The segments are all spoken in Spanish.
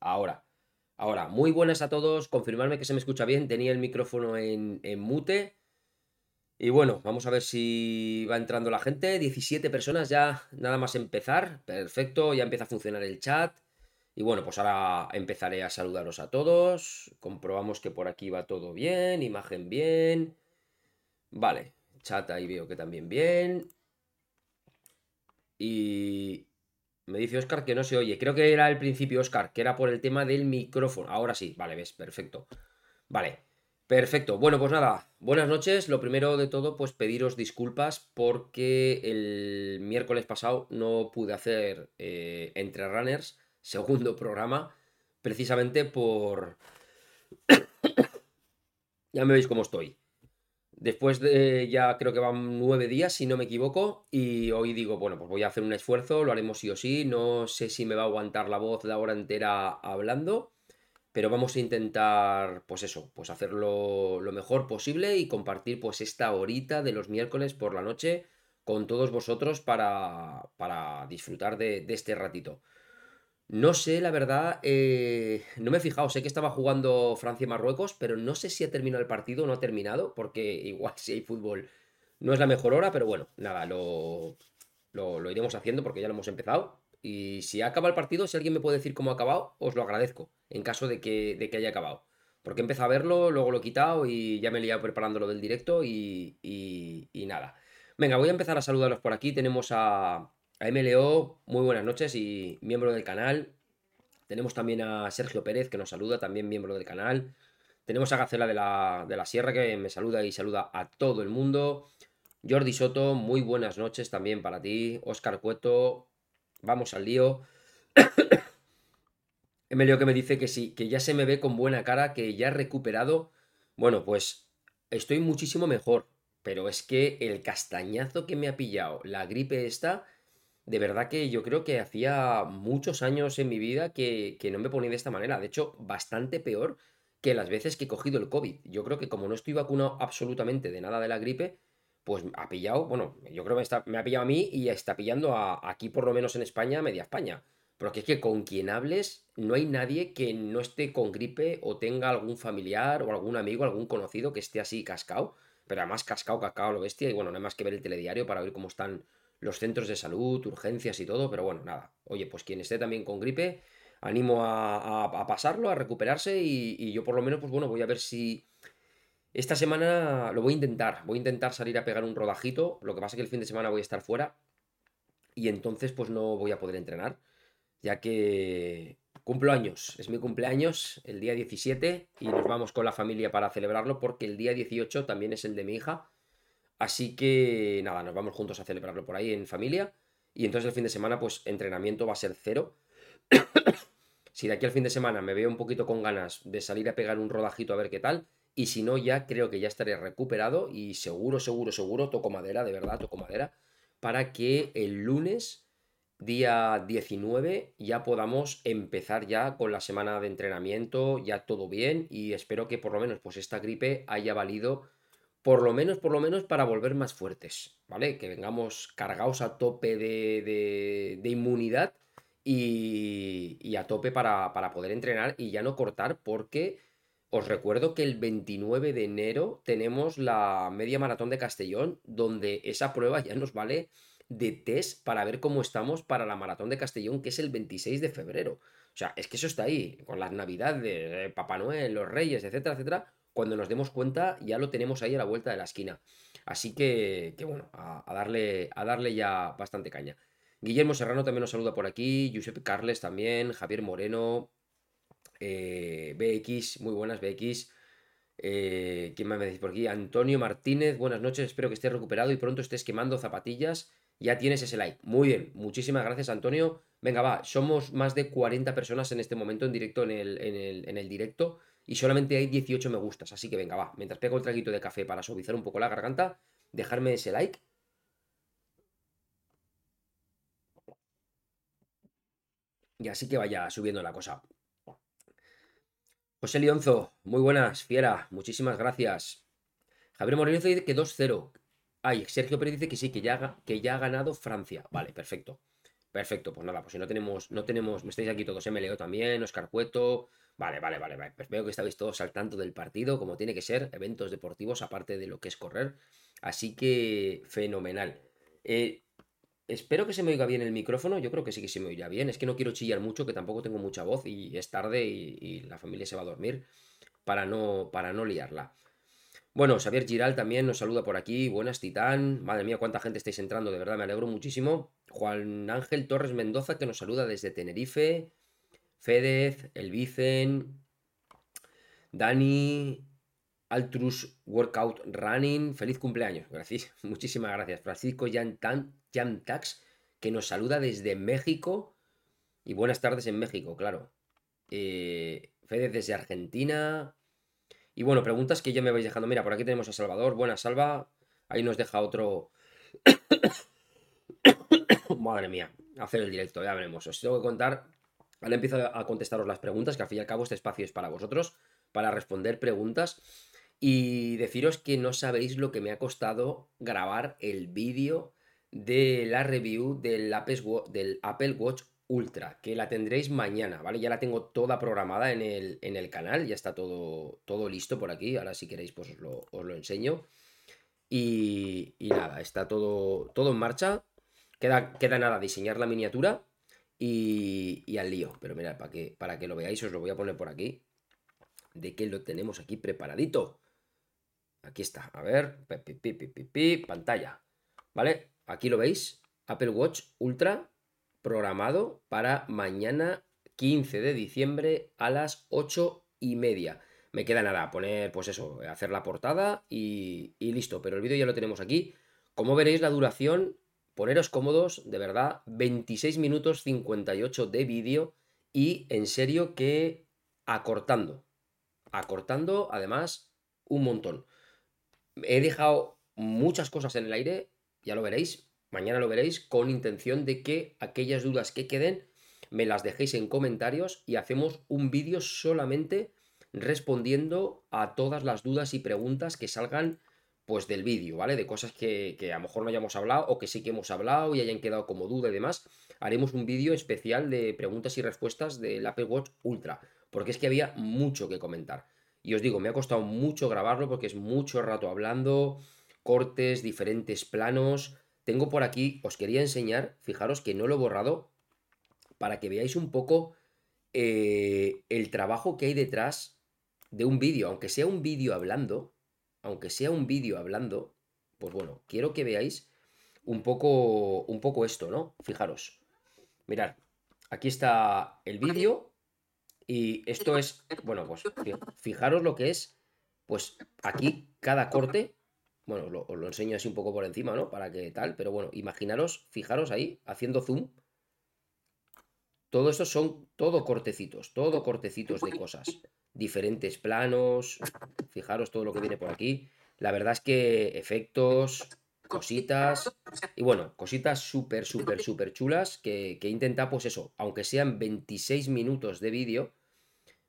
Ahora, ahora, muy buenas a todos. Confirmarme que se me escucha bien. Tenía el micrófono en, en mute. Y bueno, vamos a ver si va entrando la gente. 17 personas ya, nada más empezar. Perfecto, ya empieza a funcionar el chat. Y bueno, pues ahora empezaré a saludaros a todos. Comprobamos que por aquí va todo bien, imagen bien. Vale, chat ahí veo que también bien. Y me dice Oscar que no se oye. Creo que era el principio, Oscar, que era por el tema del micrófono. Ahora sí, vale, ves, perfecto. Vale, perfecto. Bueno, pues nada, buenas noches. Lo primero de todo, pues pediros disculpas porque el miércoles pasado no pude hacer eh, Entre Runners, segundo programa, precisamente por... ya me veis cómo estoy. Después de ya creo que van nueve días, si no me equivoco, y hoy digo, bueno, pues voy a hacer un esfuerzo, lo haremos sí o sí, no sé si me va a aguantar la voz la hora entera hablando, pero vamos a intentar, pues eso, pues hacerlo lo mejor posible y compartir pues esta horita de los miércoles por la noche con todos vosotros para, para disfrutar de, de este ratito. No sé, la verdad, eh, no me he fijado, sé que estaba jugando Francia-Marruecos, pero no sé si ha terminado el partido o no ha terminado, porque igual si hay fútbol no es la mejor hora, pero bueno, nada, lo, lo, iremos haciendo porque ya lo hemos empezado. Y si acaba el partido, si alguien me puede decir cómo ha acabado, os lo agradezco, en caso de que, de que haya acabado. Porque empezado a verlo, luego lo he quitado y ya me he liado preparando lo del directo y, y, y nada. Venga, voy a empezar a saludarlos por aquí. Tenemos a, a MLO, muy buenas noches y miembro del canal. Tenemos también a Sergio Pérez, que nos saluda, también miembro del canal. Tenemos a Gacela de la, de la Sierra, que me saluda y saluda a todo el mundo. Jordi Soto, muy buenas noches también para ti. Oscar Cueto, vamos al lío. MLO que me dice que sí, que ya se me ve con buena cara, que ya he recuperado. Bueno, pues estoy muchísimo mejor. Pero es que el castañazo que me ha pillado, la gripe esta, de verdad que yo creo que hacía muchos años en mi vida que, no me ponía de esta manera. De hecho, bastante peor que las veces que he cogido el COVID. Yo creo que como no estoy vacunado absolutamente de nada de la gripe, pues ha pillado, bueno, yo creo que me, está, me ha pillado a mí y está pillando a, aquí por lo menos en España, media España. Porque es que con quien hables no hay nadie que no esté con gripe o tenga algún familiar o algún amigo, algún conocido que esté así cascado. Pero además cascado, cascado lo bestia. Y bueno, no hay más que ver el telediario para ver cómo están los centros de salud, urgencias y todo, pero bueno, nada. Oye, pues quien esté también con gripe, animo a, pasarlo, a recuperarse y, yo por lo menos, pues bueno, voy a ver si... Esta semana lo voy a intentar, voy a intentar salir a pegar un rodajito, lo que pasa es que el fin de semana voy a estar fuera y entonces pues no voy a poder entrenar, ya que cumplo años, es mi cumpleaños el día 17 y nos vamos con la familia para celebrarlo porque el día 18 también es el de mi hija Así que nada, nos vamos juntos a celebrarlo por ahí en familia. Y entonces el fin de semana, pues entrenamiento va a ser cero. si de aquí al fin de semana me veo un poquito con ganas de salir a pegar un rodajito a ver qué tal. Y si no, ya creo que ya estaré recuperado y seguro, seguro, seguro, toco madera, de verdad, toco madera, para que el lunes, día 19, ya podamos empezar ya con la semana de entrenamiento, ya todo bien y espero que por lo menos pues esta gripe haya valido por lo menos, por lo menos para volver más fuertes, ¿vale? Que vengamos cargados a tope de, de, inmunidad y, a tope para, para, poder entrenar y ya no cortar porque os recuerdo que el 29 de enero tenemos la media maratón de Castellón donde esa prueba ya nos vale de test para ver cómo estamos para la maratón de Castellón que es el 26 de febrero. O sea, es que eso está ahí, con las navidades, de Papá Noel, los Reyes, etcétera, etcétera cuando nos demos cuenta ya lo tenemos ahí a la vuelta de la esquina. Así que, bueno, a, darle, a darle ya bastante caña. Guillermo Serrano también nos saluda por aquí, Josep Carles también, Javier Moreno, eh, BX, muy buenas BX. Eh, ¿Quién me decís por aquí? Antonio Martínez, buenas noches, espero que estés recuperado y pronto estés quemando zapatillas. Ya tienes ese like. Muy bien, muchísimas gracias Antonio. Venga, va, somos más de 40 personas en este momento en directo en el, en el, en el directo y solamente hay 18 me gustas. Así que venga, va, mientras pego el traguito de café para suavizar un poco la garganta, dejarme ese like. Y así que vaya subiendo la cosa. José Lionzo, muy buenas, fiera, muchísimas gracias. Javier Moreno dice que 2-0. Ay, Sergio Pérez dice que sí, que ya, que ya ha ganado Francia. Vale, perfecto. Perfecto, pues nada, pues si no tenemos, no tenemos, me estáis aquí todos, MLO también, Oscar Cueto. Vale, vale, vale, vale. Pues veo que estáis todos al tanto del partido, como tiene que ser, eventos deportivos, aparte de lo que es correr. Así que fenomenal. Eh, espero que se me oiga bien el micrófono. Yo creo que sí que se me oirá bien. Es que no quiero chillar mucho, que tampoco tengo mucha voz y es tarde y, y la familia se va a dormir para no, para no liarla. Bueno, Xavier Giral también nos saluda por aquí. Buenas, Titán. Madre mía, cuánta gente estáis entrando, de verdad, me alegro muchísimo. Juan Ángel Torres Mendoza que nos saluda desde Tenerife. Fedez, El Vicen, Dani, Altrus Workout Running. Feliz cumpleaños. Gracias. Muchísimas gracias. Francisco Tax que nos saluda desde México. Y buenas tardes en México, claro. Eh, Fedez desde Argentina. Y bueno, preguntas que ya me vais dejando. Mira, por aquí tenemos a Salvador. Buenas, Salva. Ahí nos deja otro. Madre mía, hacer el directo, ya veremos. Os tengo que contar. Ahora empiezo a contestaros las preguntas, que al fin y al cabo este espacio es para vosotros, para responder preguntas. Y deciros que no sabéis lo que me ha costado grabar el vídeo de la review del Apple Watch Ultra, que la tendréis mañana, ¿vale? Ya la tengo toda programada en el, en el canal, ya está todo, todo listo por aquí. Ahora si queréis pues os lo, os lo enseño. Y, y, nada, está todo, todo en marcha. Queda, queda nada, diseñar la miniatura y, y al lío. Pero mirad, para que, para que lo veáis, os lo voy a poner por aquí. De que lo tenemos aquí preparadito. Aquí está, a ver, pantalla. ¿Vale? Aquí lo veis. Apple Watch Ultra programado para mañana 15 de diciembre a las 8 y media. Me queda nada, poner, pues eso, hacer la portada y, listo. Pero el vídeo ya lo tenemos aquí. Como veréis, la duración Poneros cómodos, de verdad, 26 minutos 58 de vídeo y en serio que acortando. Acortando, además, un montón. He dejado muchas cosas en el aire, ya lo veréis, mañana lo veréis, con intención de que aquellas dudas que queden me las dejéis en comentarios y hacemos un vídeo solamente respondiendo a todas las dudas y preguntas que salgan pues del vídeo, ¿vale? De cosas que, a lo mejor no hayamos hablado o que sí que hemos hablado y hayan quedado como duda y demás. Haremos un vídeo especial de preguntas y respuestas del Apple Watch Ultra, porque es que había mucho que comentar. Y os digo, me ha costado mucho grabarlo porque es mucho rato hablando, cortes, diferentes planos. Tengo por aquí, os quería enseñar, fijaros que no lo he borrado, para que veáis un poco eh, el trabajo que hay detrás de un vídeo, aunque sea un vídeo hablando, aunque sea un vídeo hablando, pues bueno, quiero que veáis un poco, un poco esto, ¿no? Fijaros. Mirad, aquí está el vídeo y esto es, bueno, pues fijaros lo que es, pues aquí cada corte, bueno, os lo enseño así un poco por encima, ¿no? Para que tal, pero bueno, imaginaros, fijaros ahí, haciendo zoom. Todo esto son todo cortecitos, todo cortecitos de cosas diferentes planos. Fijaros todo lo que viene por aquí. La verdad es que efectos, cositas. Y bueno, cositas súper, súper, súper chulas que, que intenta, pues eso, aunque sean 26 minutos de vídeo,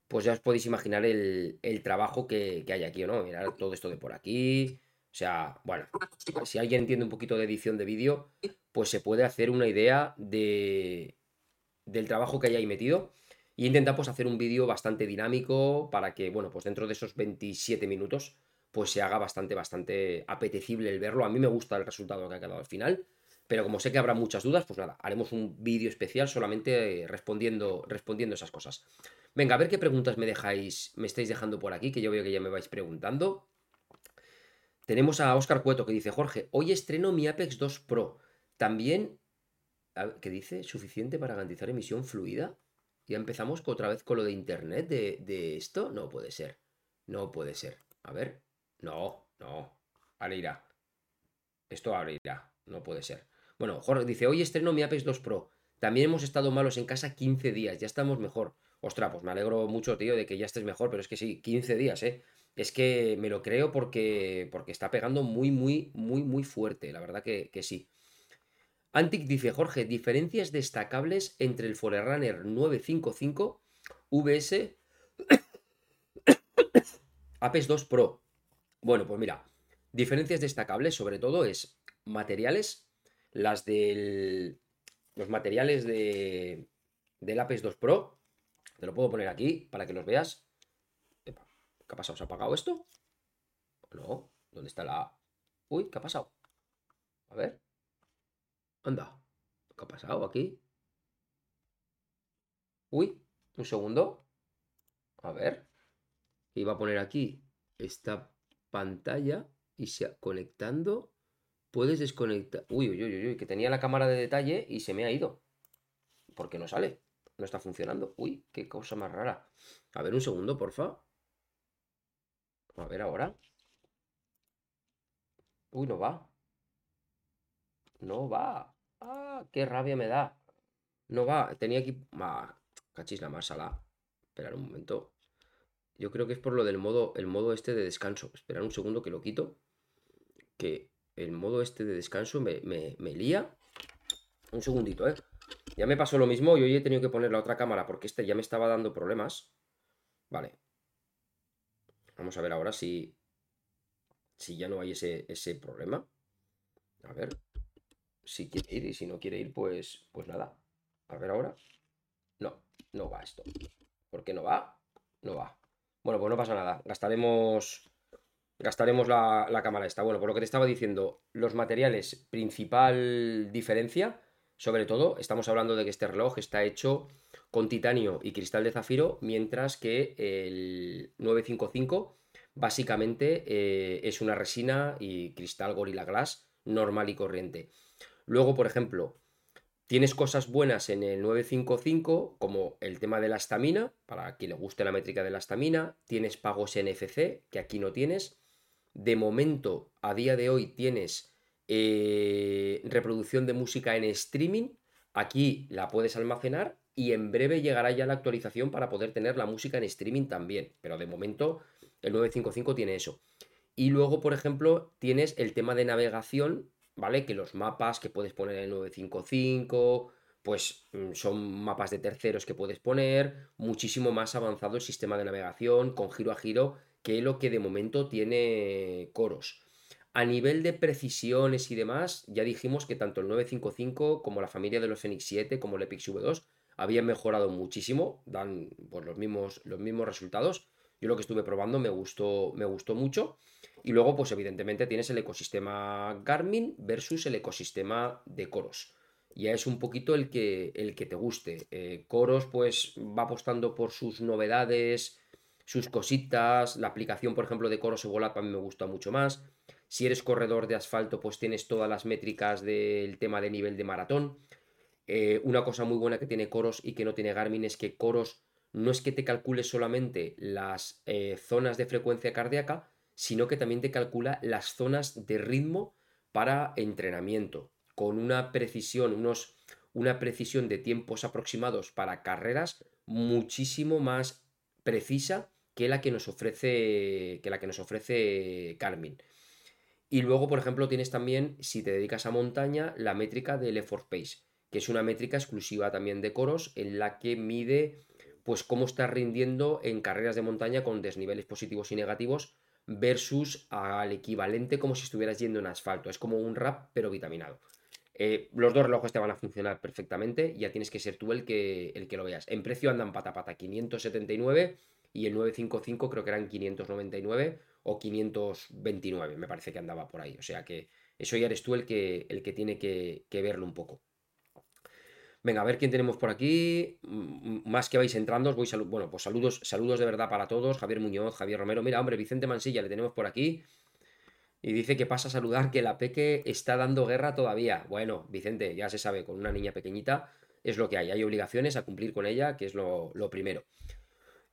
pues ya os podéis imaginar el, trabajo que, que, hay aquí, ¿no? Mirar todo esto de por aquí. O sea, bueno, si alguien entiende un poquito de edición de vídeo, pues se puede hacer una idea de, del trabajo que hay ahí metido. Y intenta pues hacer un vídeo bastante dinámico para que, bueno, pues dentro de esos 27 minutos pues se haga bastante, bastante apetecible el verlo. A mí me gusta el resultado que ha quedado al final, pero como sé que habrá muchas dudas, pues nada, haremos un vídeo especial solamente respondiendo, respondiendo esas cosas. Venga, a ver qué preguntas me dejáis, me estáis dejando por aquí, que yo veo que ya me vais preguntando. Tenemos a Oscar Cueto que dice, Jorge, hoy estreno mi Apex 2 Pro. También, ¿qué dice? ¿Suficiente para garantizar emisión fluida? Ya empezamos otra vez con lo de internet de, esto. No puede ser. No puede ser. A ver. No, no. Ahora irá. Esto ahora irá. No puede ser. Bueno, Jorge dice, hoy estreno mi Apex 2 Pro. También hemos estado malos en casa 15 días. Ya estamos mejor. Ostras, pues me alegro mucho, tío, de que ya estés mejor. Pero es que sí, 15 días, ¿eh? Es que me lo creo porque, porque está pegando muy, muy, muy, muy fuerte. La verdad que, sí. Antic dice, Jorge, diferencias destacables entre el Forerunner 955 VS Apex 2 Pro. Bueno, pues mira, diferencias destacables sobre todo es materiales, las del los materiales de, del Apex 2 Pro. Te lo puedo poner aquí para que los veas. ¿Qué ha pasado? ¿Se ha apagado esto? No. ¿Dónde está la...? Uy, ¿qué ha pasado? A ver. Anda. ¿Qué ha pasado aquí? Uy, un segundo. A ver. Iba a poner aquí esta pantalla y se conectando. Puedes desconectar. Uy, uy, uy, uy, que tenía la cámara de detalle y se me ha ido. Porque no sale. No está funcionando. Uy, qué cosa más rara. A ver, un segundo, porfa. A ver ahora. Uy, no va. No va. Ah, qué rabia me da. No va. Tenía aquí. Ah, cachis la más sala. Esperar un momento. Yo creo que es por lo del modo, el modo este de descanso. Esperar un segundo que lo quito. Que el modo este de descanso me, me, lía. Un segundito, ¿eh? Ya me pasó lo mismo y hoy he tenido que poner la otra cámara porque este ya me estaba dando problemas. Vale. Vamos a ver ahora si, si ya no hay ese, ese problema. A ver. Si quiere ir y si no quiere ir, pues, pues nada. A ver ahora. No, no va esto. ¿Por qué no va? No va. Bueno, pues no pasa nada. Gastaremos. Gastaremos la, la cámara esta. Bueno, por lo que te estaba diciendo, los materiales, principal diferencia, sobre todo, estamos hablando de que este reloj está hecho con titanio y cristal de zafiro, mientras que el 955 básicamente eh, es una resina y cristal Gorilla Glass normal y corriente. Luego, por ejemplo, tienes cosas buenas en el 955, como el tema de la estamina, para quien le guste la métrica de la estamina. Tienes pagos NFC, que aquí no tienes. De momento, a día de hoy, tienes eh, reproducción de música en streaming. Aquí la puedes almacenar y en breve llegará ya la actualización para poder tener la música en streaming también. Pero de momento el 955 tiene eso. Y luego, por ejemplo, tienes el tema de navegación, ¿vale? Que los mapas que puedes poner en el 955, pues mm, son mapas de terceros que puedes poner, muchísimo más avanzado el sistema de navegación con giro a giro que lo que de momento tiene Coros. A nivel de precisiones y demás, ya dijimos que tanto el 955 como la familia de los Fenix 7 como el Epix V2 habían mejorado muchísimo, dan pues, los, mismos, los mismos resultados. Yo lo que estuve probando me gustó, me gustó mucho. Y luego, pues evidentemente tienes el ecosistema Garmin versus el ecosistema de Coros. Ya es un poquito el que, el que te guste. Eh, Coros, pues, va apostando por sus novedades, sus cositas. La aplicación, por ejemplo, de Coros Evolap a mí me gusta mucho más. Si eres corredor de asfalto, pues tienes todas las métricas del tema de nivel de maratón. Eh, una cosa muy buena que tiene Coros y que no tiene Garmin es que Coros no es que te calcule solamente las eh, zonas de frecuencia cardíaca, sino que también te calcula las zonas de ritmo para entrenamiento, con una precisión, unos, una precisión de tiempos aproximados para carreras muchísimo más precisa que la que nos ofrece, que la que nos ofrece Garmin. Y luego, por ejemplo, tienes también, si te dedicas a montaña, la métrica del effort pace, que es una métrica exclusiva también de Coros, en la que mide pues cómo está rindiendo en carreras de montaña con desniveles positivos y negativos versus al equivalente como si estuvieras yendo en asfalto. Es como un rap pero vitaminado. Eh, los dos relojes te van a funcionar perfectamente, ya tienes que ser tú el que, el que lo veas. En precio andan pata pata 579 y el 955 creo que eran 599 o 529, me parece que andaba por ahí. O sea que eso ya eres tú el que, el que tiene que verlo un poco. Venga, a ver quién tenemos por aquí. Más que vais entrando, os voy salud. Bueno, pues saludos, saludos de verdad para todos. Javier Muñoz, Javier Romero. Mira, hombre, Vicente Mansilla, le tenemos por aquí. Y dice que pasa a saludar que la Peque está dando guerra todavía. Bueno, Vicente, ya se sabe, con una niña pequeñita es lo que hay. Hay obligaciones a cumplir con ella, que es lo, primero.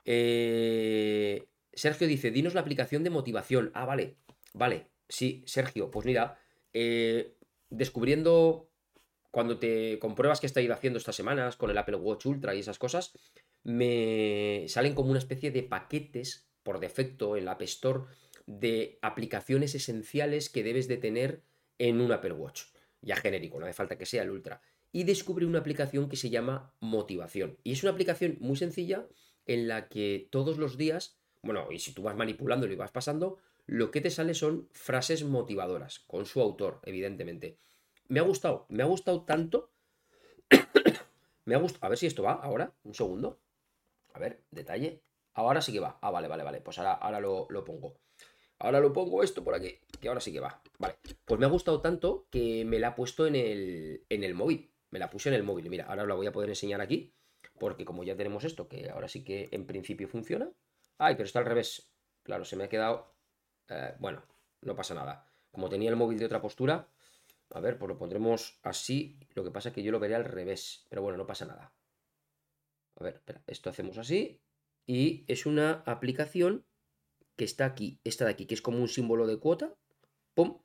Eh, Sergio dice, dinos la aplicación de motivación. Ah, vale, vale. Sí, Sergio, pues mira, eh, descubriendo cuando te compruebas que está ido haciendo estas semanas con el Apple Watch Ultra y esas cosas, me salen como una especie de paquetes por defecto en la App Store de aplicaciones esenciales que debes de tener en un Apple Watch. Ya genérico, no hace falta que sea el Ultra. Y descubrí una aplicación que se llama Motivación. Y es una aplicación muy sencilla en la que todos los días, bueno, y si tú vas manipulándolo y vas pasando, lo que te sale son frases motivadoras, con su autor, evidentemente me ha gustado, me ha gustado tanto me ha gustado. A ver si esto va ahora. Un segundo. A ver, detalle. Ahora sí que va. Ah, vale, vale, vale. Pues ahora, ahora lo, lo pongo. Ahora lo pongo esto por aquí. Que ahora sí que va. Vale. Pues me ha gustado tanto que me la ha puesto en el, en el móvil. Me la puse en el móvil. Mira, ahora la voy a poder enseñar aquí. Porque como ya tenemos esto, que ahora sí que en principio funciona. Ay, pero está al revés. Claro, se me ha quedado... Eh, bueno, no pasa nada. Como tenía el móvil de otra postura, a ver, pues lo pondremos así. Lo que pasa es que yo lo veré al revés. Pero bueno, no pasa nada. A ver, espera, esto hacemos así. Y es una aplicación que está aquí, esta de aquí, que es como un símbolo de cuota. ¡Pum!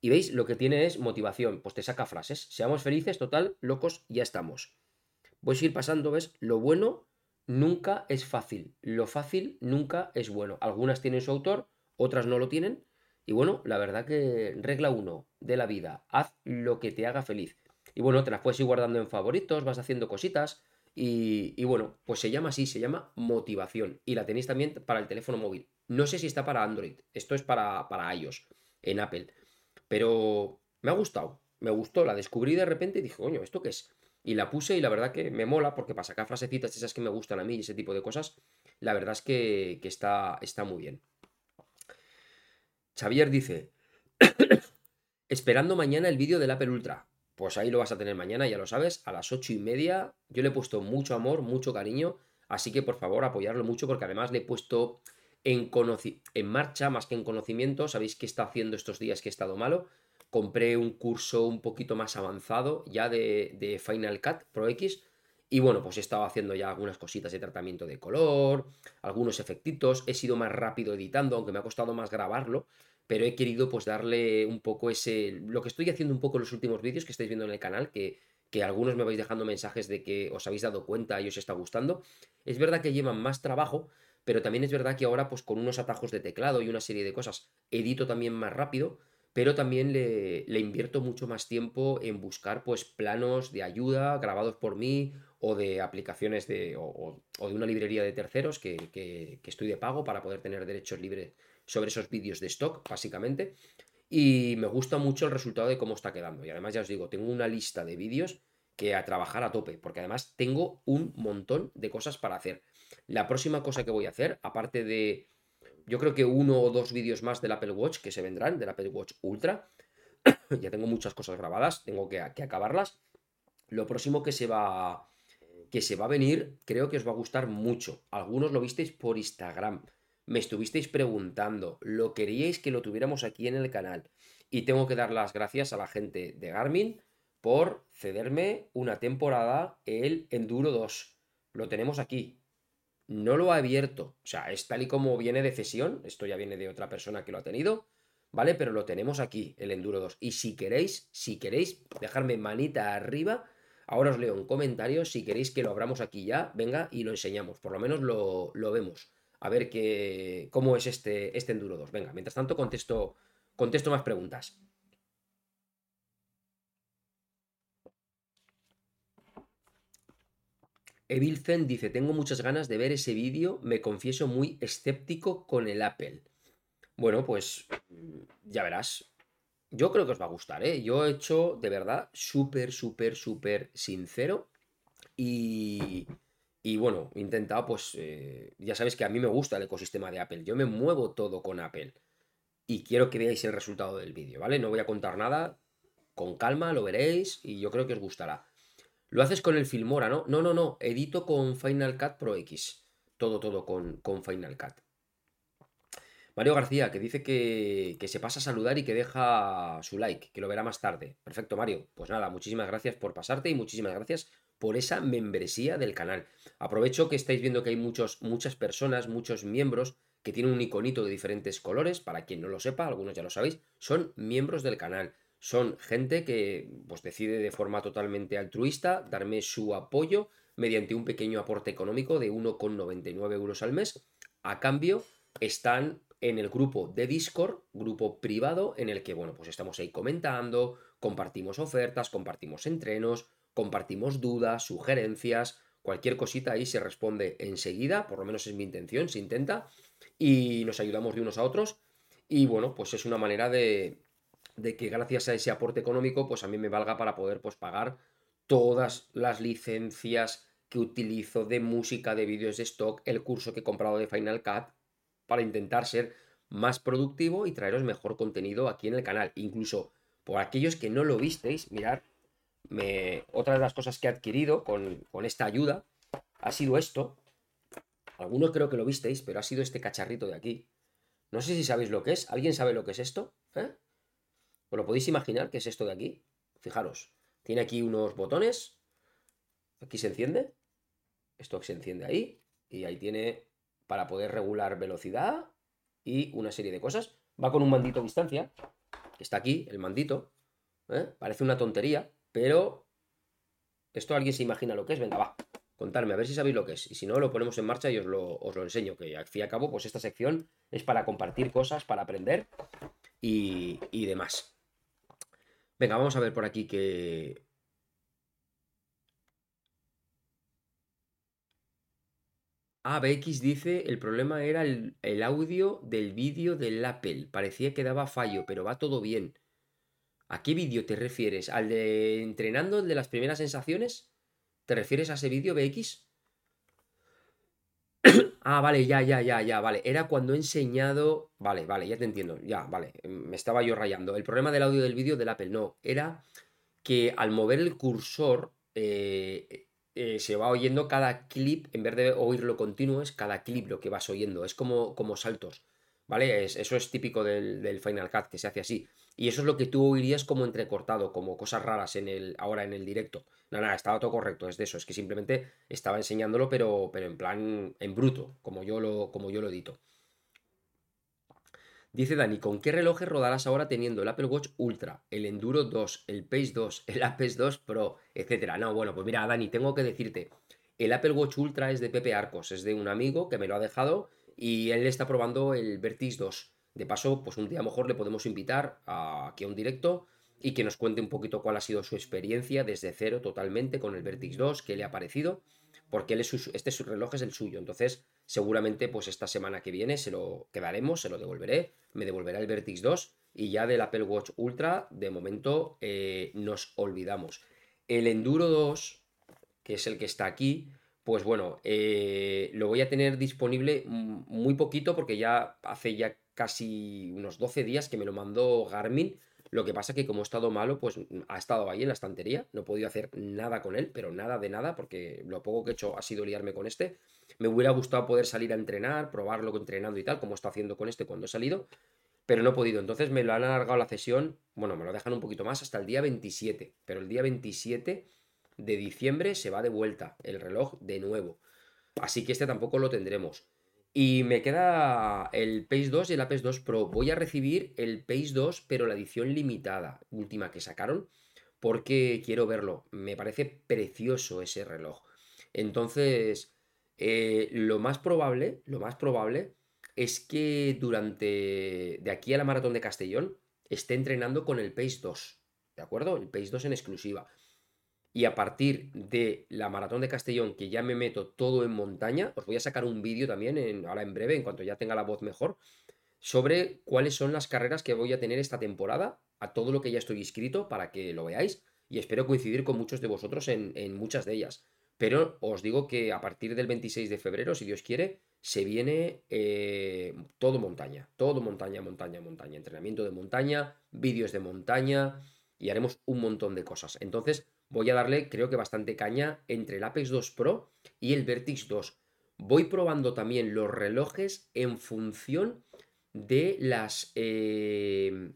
Y veis, lo que tiene es motivación. Pues te saca frases. Seamos felices, total, locos, ya estamos. Voy a ir pasando, ¿ves? Lo bueno nunca es fácil. Lo fácil nunca es bueno. Algunas tienen su autor, otras no lo tienen. Y bueno, la verdad que regla uno de la vida, haz lo que te haga feliz. Y bueno, te las puedes ir guardando en favoritos, vas haciendo cositas. Y, y, bueno, pues se llama así, se llama motivación. Y la tenéis también para el teléfono móvil. No sé si está para Android, esto es para, para iOS, en Apple. Pero me ha gustado, me gustó, la descubrí de repente y dije, coño, ¿esto qué es? Y la puse y la verdad que me mola porque para sacar frasecitas esas que me gustan a mí y ese tipo de cosas, la verdad es que, que está, está muy bien. Xavier dice, esperando mañana el vídeo del Apple Ultra. Pues ahí lo vas a tener mañana, ya lo sabes, a las ocho y media. Yo le he puesto mucho amor, mucho cariño, así que por favor apoyarlo mucho porque además le he puesto en, en marcha más que en conocimiento. Sabéis que está haciendo estos días que he estado malo. Compré un curso un poquito más avanzado ya de, de Final Cut Pro X y bueno, pues he estado haciendo ya algunas cositas de tratamiento de color, algunos efectitos, he sido más rápido editando, aunque me ha costado más grabarlo, pero he querido pues darle un poco ese... Lo que estoy haciendo un poco en los últimos vídeos que estáis viendo en el canal, que, que algunos me vais dejando mensajes de que os habéis dado cuenta y os está gustando, es verdad que llevan más trabajo, pero también es verdad que ahora pues con unos atajos de teclado y una serie de cosas edito también más rápido, pero también le, le, invierto mucho más tiempo en buscar pues planos de ayuda grabados por mí o de aplicaciones de, o, de una librería de terceros que, que, que, estoy de pago para poder tener derechos libres sobre esos vídeos de stock, básicamente. Y me gusta mucho el resultado de cómo está quedando. Y además ya os digo, tengo una lista de vídeos que a trabajar a tope, porque además tengo un montón de cosas para hacer. La próxima cosa que voy a hacer, aparte de yo creo que uno o dos vídeos más del Apple Watch que se vendrán, del Apple Watch Ultra. ya tengo muchas cosas grabadas, tengo que, que, acabarlas. Lo próximo que se va que se va a venir, creo que os va a gustar mucho. Algunos lo visteis por Instagram. Me estuvisteis preguntando, lo queríais que lo tuviéramos aquí en el canal. Y tengo que dar las gracias a la gente de Garmin por cederme una temporada el Enduro 2. Lo tenemos aquí, no lo ha abierto. O sea, es tal y como viene de cesión. Esto ya viene de otra persona que lo ha tenido. ¿Vale? Pero lo tenemos aquí, el Enduro 2. Y si queréis, si queréis dejarme manita arriba, ahora os leo en comentarios. Si queréis que lo abramos aquí ya, venga y lo enseñamos. Por lo menos lo, lo vemos. A ver qué, cómo es este, este Enduro 2. Venga, mientras tanto contesto, contesto más preguntas. Evilzen dice, tengo muchas ganas de ver ese vídeo, me confieso muy escéptico con el Apple. Bueno, pues ya verás. Yo creo que os va a gustar, ¿eh? Yo he hecho de verdad súper, súper, súper sincero y, y bueno, he intentado, pues, eh, ya sabéis que a mí me gusta el ecosistema de Apple, yo me muevo todo con Apple y quiero que veáis el resultado del vídeo, ¿vale? No voy a contar nada, con calma lo veréis y yo creo que os gustará. Lo haces con el Filmora, ¿no? No, no, no. Edito con Final Cut Pro X. Todo, todo con, con Final Cut. Mario García, que dice que, se pasa a saludar y que deja su like, que lo verá más tarde. Perfecto, Mario. Pues nada, muchísimas gracias por pasarte y muchísimas gracias por esa membresía del canal. Aprovecho que estáis viendo que hay muchos, muchas personas, muchos miembros que tienen un iconito de diferentes colores. Para quien no lo sepa, algunos ya lo sabéis, son miembros del canal son gente que pues, decide de forma totalmente altruista darme su apoyo mediante un pequeño aporte económico de 1,99 euros al mes. A cambio, están en el grupo de Discord, grupo privado, en el que, bueno, pues estamos ahí comentando, compartimos ofertas, compartimos entrenos, compartimos dudas, sugerencias, cualquier cosita ahí se responde enseguida, por lo menos es mi intención, se intenta, y nos ayudamos de unos a otros. Y bueno, pues es una manera de, de que gracias a ese aporte económico, pues a mí me valga para poder pues pagar todas las licencias que utilizo de música, de vídeos de stock, el curso que he comprado de Final Cut para intentar ser más productivo y traeros mejor contenido aquí en el canal. Incluso por aquellos que no lo visteis, mirar, otra de las cosas que he adquirido con, con esta ayuda ha sido esto. Algunos creo que lo visteis, pero ha sido este cacharrito de aquí. No sé si sabéis lo que es. ¿Alguien sabe lo que es esto? ¿Eh? ¿Os lo podéis imaginar qué es esto de aquí? Fijaros, tiene aquí unos botones. Aquí se enciende. Esto se enciende ahí. Y ahí tiene para poder regular velocidad y una serie de cosas. Va con un mandito a distancia. Está aquí, el mandito. ¿eh? Parece una tontería, pero esto alguien se imagina lo que es. Venga, va, contarme, a ver si sabéis lo que es. Y si no, lo ponemos en marcha y os lo, os lo enseño. Que al fin y al cabo, pues esta sección es para compartir cosas, para aprender y, y demás. Venga, vamos a ver por aquí que Ah, BX dice, el problema era el, audio del vídeo del Apple. Parecía que daba fallo, pero va todo bien. ¿A qué vídeo te refieres? ¿Al de entrenando, el de las primeras sensaciones? ¿Te refieres a ese vídeo, BX? ah, vale, ya, ya, ya, ya, vale. Era cuando he enseñado... Vale, vale, ya te entiendo. Ya, vale. Me estaba yo rayando. El problema del audio del vídeo del Apple, no. Era que al mover el cursor... Eh, eh, se va oyendo cada clip, en vez de oírlo continuo, es cada clip lo que vas oyendo, es como, como saltos, ¿vale? eso es típico del, Final Cut, que se hace así. Y eso es lo que tú oirías como entrecortado, como cosas raras en el, ahora en el directo. No, nada, estaba todo correcto, es de eso, es que simplemente estaba enseñándolo, pero, pero en plan, en bruto, como yo lo, como yo lo edito. Dice Dani, ¿con qué relojes rodarás ahora teniendo el Apple Watch Ultra, el Enduro 2, el Pace 2, el Apple 2 Pro, etcétera? No, bueno, pues mira, Dani, tengo que decirte, el Apple Watch Ultra es de Pepe Arcos, es de un amigo que me lo ha dejado y él está probando el Vertix 2. De paso, pues un día mejor le podemos invitar aquí a un directo y que nos cuente un poquito cuál ha sido su experiencia desde cero totalmente con el Vertix 2, qué le ha parecido, porque él es este su reloj es el suyo. Entonces, seguramente, pues esta semana que viene se lo quedaremos, se lo devolveré me devolverá el Vertix 2 y ya del Apple Watch Ultra, de momento, eh, nos olvidamos. El Enduro 2, que es el que está aquí, pues bueno, eh, lo voy a tener disponible muy poquito porque ya hace ya casi unos 12 días que me lo mandó Garmin. Lo que pasa que como he estado malo, pues ha estado ahí en la estantería. No he podido hacer nada con él, pero nada de nada, porque lo poco que he hecho ha sido liarme con este. Me hubiera gustado poder salir a entrenar, probarlo entrenando y tal, como está haciendo con este cuando he salido, pero no he podido. Entonces me lo han alargado la sesión, bueno, me lo dejan un poquito más hasta el día 27, pero el día 27 de diciembre se va de vuelta el reloj de nuevo. Así que este tampoco lo tendremos. Y me queda el Pace 2 y el Apex 2 Pro. Voy a recibir el Pace 2, pero la edición limitada, última que sacaron, porque quiero verlo. Me parece precioso ese reloj. Entonces, eh, lo más probable, lo más probable es que durante de aquí a la maratón de Castellón esté entrenando con el Pace 2, ¿de acuerdo? El Pace 2 en exclusiva. Y a partir de la maratón de Castellón, que ya me meto todo en montaña, os voy a sacar un vídeo también, en, ahora en breve, en cuanto ya tenga la voz mejor, sobre cuáles son las carreras que voy a tener esta temporada, a todo lo que ya estoy inscrito, para que lo veáis, y espero coincidir con muchos de vosotros en, muchas de ellas. Pero os digo que a partir del 26 de febrero, si Dios quiere, se viene eh, todo montaña, todo montaña, montaña, montaña, entrenamiento de montaña, vídeos de montaña y haremos un montón de cosas. Entonces voy a darle, creo que bastante caña entre el Apex 2 Pro y el Vertix 2. Voy probando también los relojes en función de las, eh,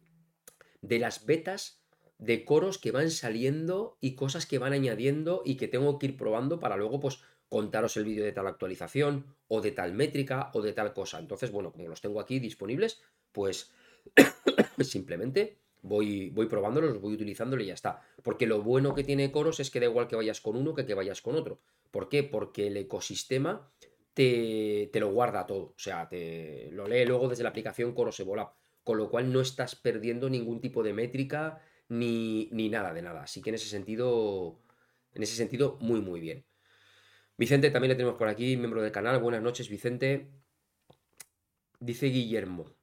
de las betas de coros que van saliendo y cosas que van añadiendo y que tengo que ir probando para luego pues contaros el vídeo de tal actualización o de tal métrica o de tal cosa. Entonces, bueno, como los tengo aquí disponibles, pues simplemente voy, voy probándolos, los voy utilizándolo y ya está. Porque lo bueno que tiene Coros es que da igual que vayas con uno que que vayas con otro. ¿Por qué? Porque el ecosistema te, te lo guarda todo. O sea, te lo lee luego desde la aplicación Coros Evolab. Con lo cual no estás perdiendo ningún tipo de métrica ni, ni nada de nada. Así que en ese sentido, en ese sentido, muy, muy bien. Vicente también le tenemos por aquí, miembro del canal. Buenas noches, Vicente. Dice Guillermo.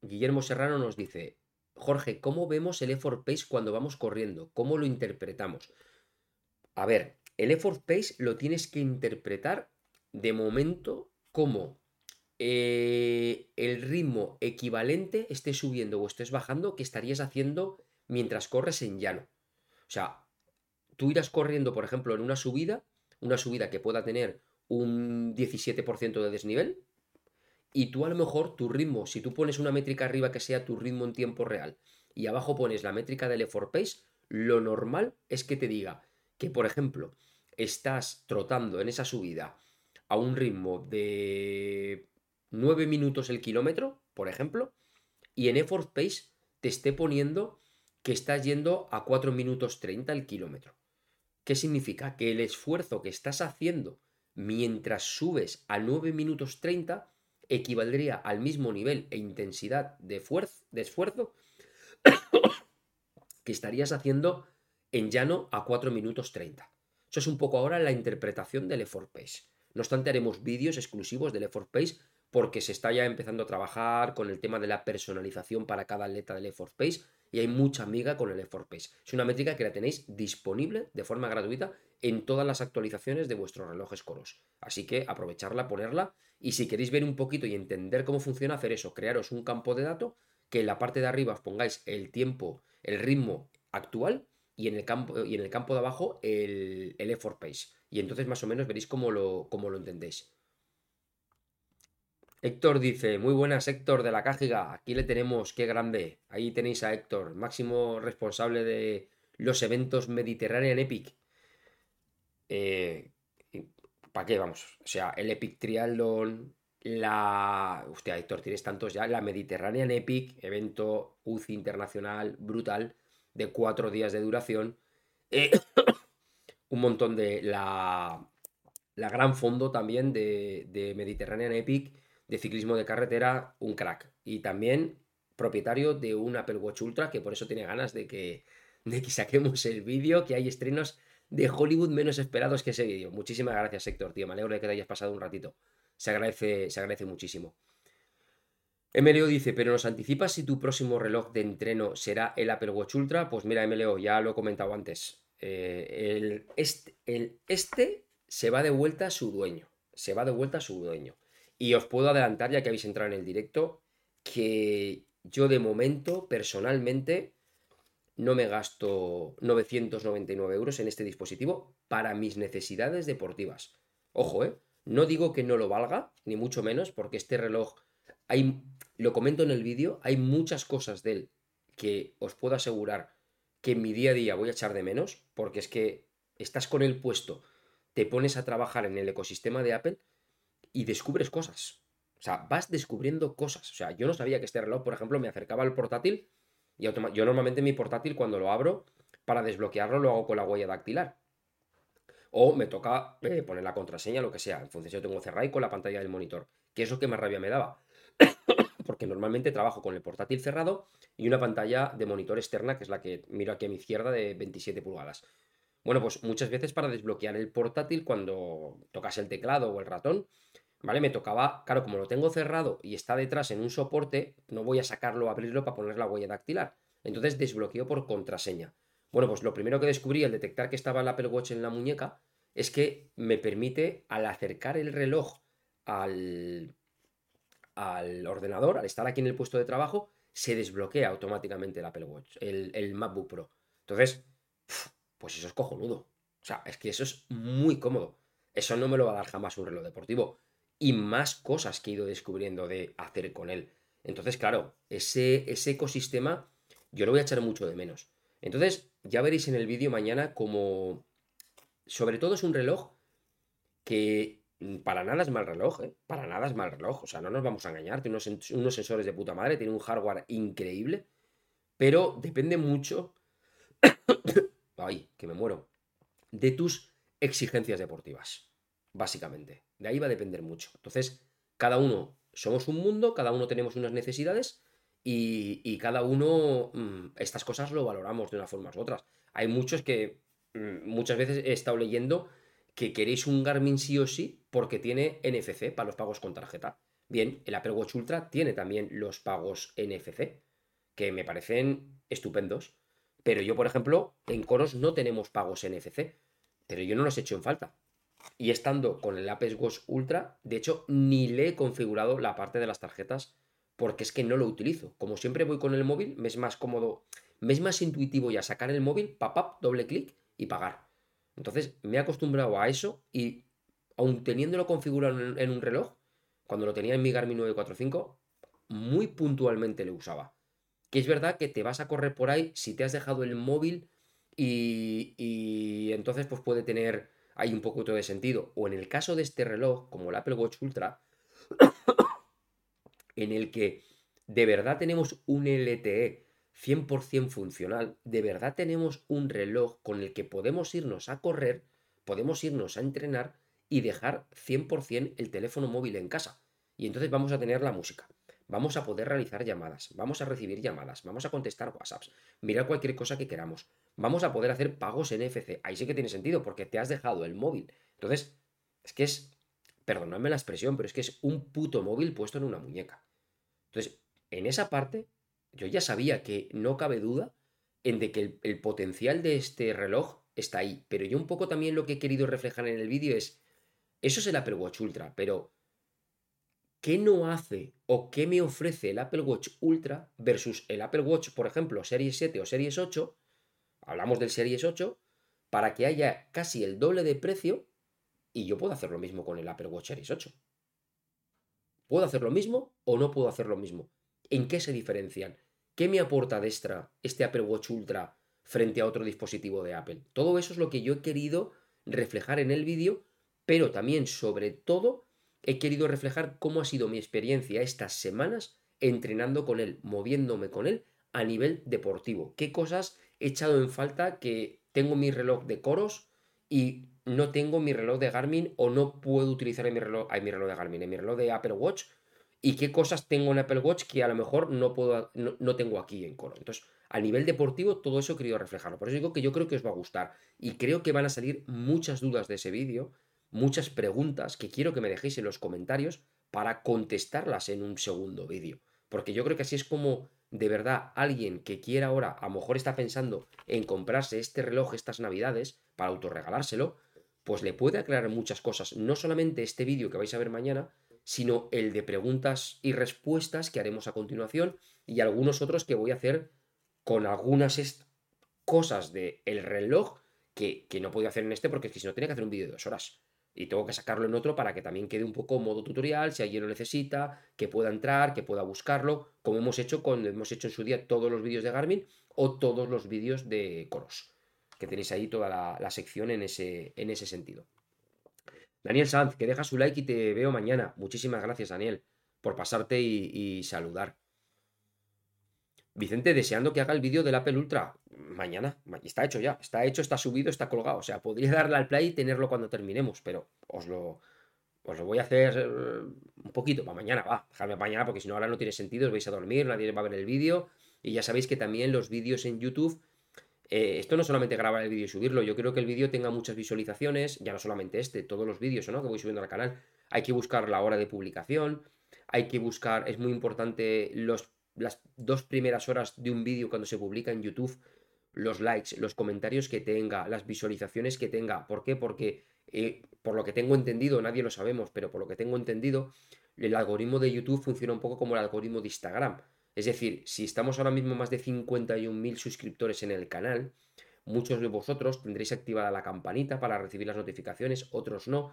Guillermo Serrano nos dice, Jorge, ¿cómo vemos el effort pace cuando vamos corriendo? ¿Cómo lo interpretamos? A ver, el effort pace lo tienes que interpretar de momento como eh, el ritmo equivalente esté subiendo o estés bajando que estarías haciendo mientras corres en llano. O sea, tú irás corriendo, por ejemplo, en una subida, una subida que pueda tener un 17% de desnivel, y tú a lo mejor tu ritmo, si tú pones una métrica arriba que sea tu ritmo en tiempo real y abajo pones la métrica del effort pace, lo normal es que te diga que, por ejemplo, estás trotando en esa subida a un ritmo de 9 minutos el kilómetro, por ejemplo, y en effort pace te esté poniendo que estás yendo a 4 minutos 30 el kilómetro. ¿Qué significa? Que el esfuerzo que estás haciendo mientras subes a 9 minutos 30 equivaldría al mismo nivel e intensidad de, de esfuerzo que estarías haciendo en llano a 4 minutos 30. Eso es un poco ahora la interpretación del effort pace. No obstante, haremos vídeos exclusivos del effort pace porque se está ya empezando a trabajar con el tema de la personalización para cada atleta del effort pace y hay mucha amiga con el effort pace. Es una métrica que la tenéis disponible de forma gratuita en todas las actualizaciones de vuestros relojes Coros. Así que aprovecharla, ponerla y si queréis ver un poquito y entender cómo funciona, hacer eso, crearos un campo de datos que en la parte de arriba os pongáis el tiempo, el ritmo actual y en el campo, y en el campo de abajo el, el effort pace. Y entonces más o menos veréis cómo lo, cómo lo entendéis. Héctor dice, muy buenas Héctor de la Cájiga, aquí le tenemos, qué grande. Ahí tenéis a Héctor, máximo responsable de los eventos Mediterranean Epic. Eh, ¿Para qué vamos? O sea, el Epic Triathlon, la... Hostia, Héctor, tienes tantos ya. La Mediterranean Epic, evento UCI internacional brutal, de cuatro días de duración. Eh, un montón de la... La gran fondo también de, de Mediterranean Epic de ciclismo de carretera, un crack. Y también propietario de un Apple Watch Ultra, que por eso tiene ganas de que, de que saquemos el vídeo, que hay estrenos de Hollywood menos esperados que ese vídeo. Muchísimas gracias, Héctor, tío. Me alegro de que te hayas pasado un ratito. Se agradece, se agradece muchísimo. MLO dice, pero nos anticipas si tu próximo reloj de entreno será el Apple Watch Ultra. Pues mira, MLO, ya lo he comentado antes. Este, el, este se va de vuelta a su dueño. Se va de vuelta a su dueño. Y os puedo adelantar, ya que habéis entrado en el directo, que yo de momento, personalmente, no me gasto 999 euros en este dispositivo para mis necesidades deportivas. Ojo, ¿eh? No digo que no lo valga, ni mucho menos, porque este reloj, hay, lo comento en el vídeo, hay muchas cosas de él que os puedo asegurar que en mi día a día voy a echar de menos, porque es que estás con el puesto, te pones a trabajar en el ecosistema de Apple y descubres cosas. O sea, vas descubriendo cosas. O sea, yo no sabía que este reloj, por ejemplo, me acercaba al portátil y yo normalmente mi portátil cuando lo abro para desbloquearlo lo hago con la huella dactilar. O me toca eh, poner la contraseña, lo que sea. En función yo tengo cerrado y con la pantalla del monitor. Que es lo que más rabia me daba. Porque normalmente trabajo con el portátil cerrado y una pantalla de monitor externa, que es la que miro aquí a mi izquierda de 27 pulgadas. Bueno, pues muchas veces para desbloquear el portátil, cuando tocas el teclado o el ratón, ¿vale? Me tocaba, claro, como lo tengo cerrado y está detrás en un soporte, no voy a sacarlo, abrirlo para poner la huella dactilar. Entonces desbloqueo por contraseña. Bueno, pues lo primero que descubrí al detectar que estaba el Apple Watch en la muñeca es que me permite, al acercar el reloj al, al ordenador, al estar aquí en el puesto de trabajo, se desbloquea automáticamente el Apple Watch, el, el MacBook Pro. Entonces, pues eso es cojonudo. O sea, es que eso es muy cómodo. Eso no me lo va a dar jamás un reloj deportivo y más cosas que he ido descubriendo de hacer con él. Entonces, claro, ese, ese ecosistema yo lo voy a echar mucho de menos. Entonces, ya veréis en el vídeo mañana como... Sobre todo es un reloj que para nada es mal reloj, ¿eh? Para nada es mal reloj. O sea, no nos vamos a engañar. Tiene unos, unos sensores de puta madre, tiene un hardware increíble. Pero depende mucho... Ay, que me muero. De tus exigencias deportivas básicamente. De ahí va a depender mucho. Entonces, cada uno somos un mundo, cada uno tenemos unas necesidades y, cada uno mm, estas cosas lo valoramos de una forma u otra. Hay muchos que mm, muchas veces he estado leyendo que queréis un Garmin sí o sí porque tiene NFC para los pagos con tarjeta. Bien, el Apple Watch Ultra tiene también los pagos NFC, que me parecen estupendos. Pero yo, por ejemplo, en Coros no tenemos pagos NFC pero yo no los he hecho en falta. Y estando con el Apple Watch Ultra, de hecho, ni le he configurado la parte de las tarjetas porque es que no lo utilizo. Como siempre voy con el móvil, me es más cómodo, me es más intuitivo ya sacar el móvil, pap, doble clic y pagar. Entonces me he acostumbrado a eso y aun teniéndolo configurado en un reloj, cuando lo tenía en mi Garmin 945, muy puntualmente lo usaba. Que es verdad que te vas a correr por ahí si te has dejado el móvil y, y entonces pues puede tener ahí un poco de sentido. O en el caso de este reloj, como el Apple Watch Ultra, en el que de verdad tenemos un LTE 100% funcional, de verdad tenemos un reloj con el que podemos irnos a correr, podemos irnos a entrenar y dejar 100% el teléfono móvil en casa. Y entonces vamos a tener la música, vamos a poder realizar llamadas, vamos a recibir llamadas, vamos a contestar WhatsApps, mirar cualquier cosa que queramos, vamos a poder hacer pagos en NFC. Ahí sí que tiene sentido porque te has dejado el móvil. Entonces, es que es, perdonadme la expresión, pero es que es un puto móvil puesto en una muñeca. Entonces, en esa parte, yo ya sabía que no cabe duda en de que el, potencial de este reloj está ahí. Pero yo un poco también lo que he querido reflejar en el vídeo es, eso es el Apple Watch Ultra, pero ¿qué no hace o qué me ofrece el Apple Watch Ultra versus el Apple Watch, por ejemplo, Series 7 o Series 8? Hablamos del Series 8, para que haya casi el doble de precio y yo puedo hacer lo mismo con el Apple Watch Series 8. ¿Puedo hacer lo mismo o no puedo hacer lo mismo? ¿En qué se diferencian? ¿Qué me aporta de extra este Apple Watch Ultra frente a otro dispositivo de Apple? Todo eso es lo que yo he querido reflejar en el vídeo, pero también, sobre todo, he querido reflejar cómo ha sido mi experiencia estas semanas entrenando con él, moviéndome con él a nivel deportivo. ¿Qué cosas he echado en falta que tengo mi reloj de coros y no tengo mi reloj de Garmin o no puedo utilizar en mi reloj, mi reloj de Garmin, en mi reloj de Apple Watch y qué cosas tengo en Apple Watch que a lo mejor no puedo no, tengo aquí en Coro. Entonces, a nivel deportivo todo eso he querido reflejarlo. Por eso digo que yo creo que os va a gustar y creo que van a salir muchas dudas de ese vídeo, muchas preguntas que quiero que me dejéis en los comentarios para contestarlas en un segundo vídeo, porque yo creo que así es como de verdad alguien que quiera ahora, a lo mejor está pensando en comprarse este reloj estas navidades para autorregalárselo, pues le puede aclarar muchas cosas, no solamente este vídeo que vais a ver mañana, sino el de preguntas y respuestas que haremos a continuación y algunos otros que voy a hacer con algunas cosas del el reloj que, que no puedo hacer en este porque es que si no tenía que hacer un vídeo de dos horas. Y tengo que sacarlo en otro para que también quede un poco modo tutorial, si alguien lo necesita, que pueda entrar, que pueda buscarlo, como hemos hecho cuando hemos hecho en su día todos los vídeos de Garmin o todos los vídeos de Coros que tenéis ahí toda la, sección en ese, en ese sentido. Daniel Sanz, que deja su like y te veo mañana. Muchísimas gracias, Daniel, por pasarte y, saludar. Vicente, deseando que haga el vídeo del Apple Ultra. Mañana, está hecho ya, está hecho, está subido, está colgado. O sea, podría darle al play y tenerlo cuando terminemos, pero os lo, os lo voy a hacer eh, un poquito para mañana, va, dejadme mañana porque si no ahora no tiene sentido, os vais a dormir, nadie va a ver el vídeo. Y ya sabéis que también los vídeos en YouTube eh, esto no solamente grabar el vídeo y subirlo, yo creo que el vídeo tenga muchas visualizaciones, ya no solamente este, todos los vídeos ¿no? que voy subiendo al canal. Hay que buscar la hora de publicación, hay que buscar, es muy importante los, las dos primeras horas de un vídeo cuando se publica en YouTube, los likes, los comentarios que tenga, las visualizaciones que tenga. ¿Por qué? Porque eh, por lo que tengo entendido, nadie lo sabemos, pero por lo que tengo entendido, el algoritmo de YouTube funciona un poco como el algoritmo de Instagram. Es decir, si estamos ahora mismo más de 51.000 suscriptores en el canal, muchos de vosotros tendréis activada la campanita para recibir las notificaciones, otros no,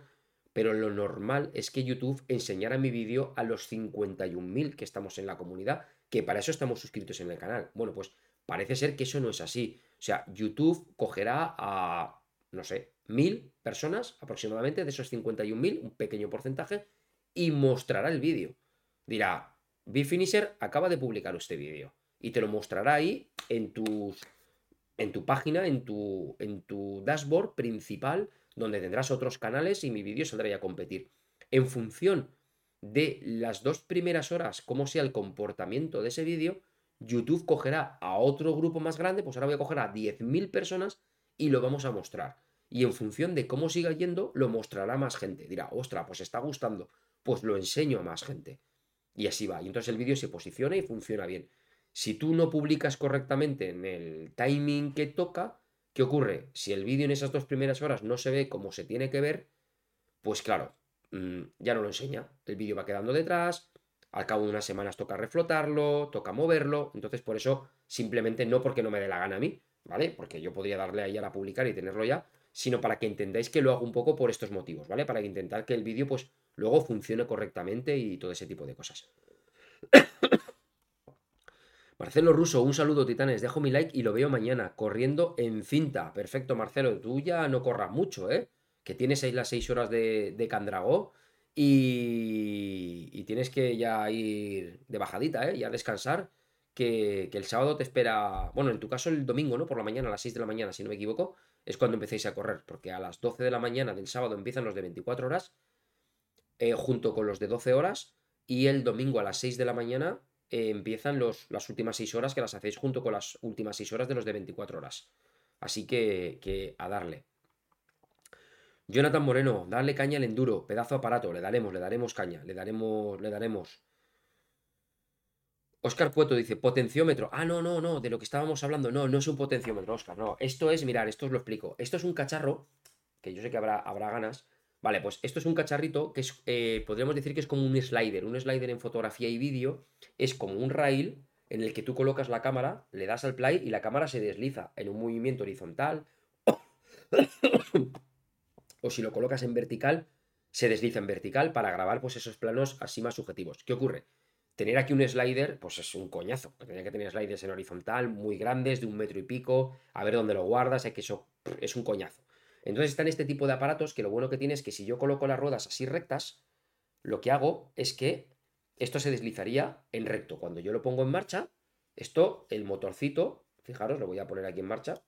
pero lo normal es que YouTube enseñara mi vídeo a los 51.000 que estamos en la comunidad, que para eso estamos suscritos en el canal. Bueno, pues parece ser que eso no es así. O sea, YouTube cogerá a, no sé, mil personas aproximadamente de esos 51.000, un pequeño porcentaje, y mostrará el vídeo. Dirá, Finisher acaba de publicar este vídeo y te lo mostrará ahí en, tus, en tu página, en tu, en tu dashboard principal, donde tendrás otros canales y mi vídeo saldrá a competir. En función de las dos primeras horas, cómo sea el comportamiento de ese vídeo, YouTube cogerá a otro grupo más grande, pues ahora voy a coger a 10.000 personas y lo vamos a mostrar. Y en función de cómo siga yendo, lo mostrará más gente. Dirá, ostra, pues está gustando, pues lo enseño a más gente. Y así va. Y entonces el vídeo se posiciona y funciona bien. Si tú no publicas correctamente en el timing que toca, ¿Qué ocurre? Si el vídeo en esas dos primeras horas no se ve como se tiene que ver, pues claro, mm, ya no lo enseña. El vídeo va quedando detrás, al cabo de unas semanas toca reflotarlo, toca moverlo, entonces por eso simplemente no porque no me dé la gana a mí, ¿vale? Porque yo podría darle ahí a publicar y tenerlo ya, sino para que entendáis que lo hago un poco por estos motivos, ¿vale? Para intentar que el vídeo pues luego funcione correctamente y todo ese tipo de cosas. Marcelo Russo, un saludo, titanes. Dejo mi like y lo veo mañana, corriendo en cinta. Perfecto, Marcelo. Tú ya no corras mucho, ¿eh? Que tienes ahí las seis horas de, de Candragó y, y, tienes que ya ir de bajadita, ¿eh? Ya descansar. Que, que, el sábado te espera. Bueno, en tu caso el domingo, ¿no? Por la mañana, a las 6 de la mañana, si no me equivoco, es cuando empecéis a correr. Porque a las 12 de la mañana del sábado empiezan los de 24 horas, eh, junto con los de 12 horas. Y el domingo a las 6 de la mañana eh, empiezan los, las últimas 6 horas que las hacéis junto con las últimas 6 horas de los de 24 horas. Así que, que a darle. Jonathan Moreno, darle caña al enduro, pedazo aparato, le daremos, le daremos caña, le daremos, le daremos. Oscar Cueto dice, potenciómetro. Ah, no, no, no, de lo que estábamos hablando, no, no es un potenciómetro, Oscar, no. Esto es, mirar, esto os lo explico. Esto es un cacharro, que yo sé que habrá, habrá ganas, Vale, pues esto es un cacharrito que es, eh, podríamos decir que es como un slider. Un slider en fotografía y vídeo es como un rail en el que tú colocas la cámara, le das al play y la cámara se desliza en un movimiento horizontal. Si lo colocas en vertical, se desliza en vertical para grabar pues esos planos así más subjetivos. ¿Qué ocurre? Tener aquí un slider, pues es un coñazo. Tenía que tener sliders en horizontal, muy grandes, de un metro y pico, a ver dónde lo guardas, es que eso es un coñazo. Entonces están este tipo de aparatos que lo bueno que tiene es que si yo coloco las ruedas así rectas, lo que hago es que esto se deslizaría en recto. Cuando yo lo pongo en marcha, esto, el motorcito, fijaros, lo voy a poner aquí en marcha,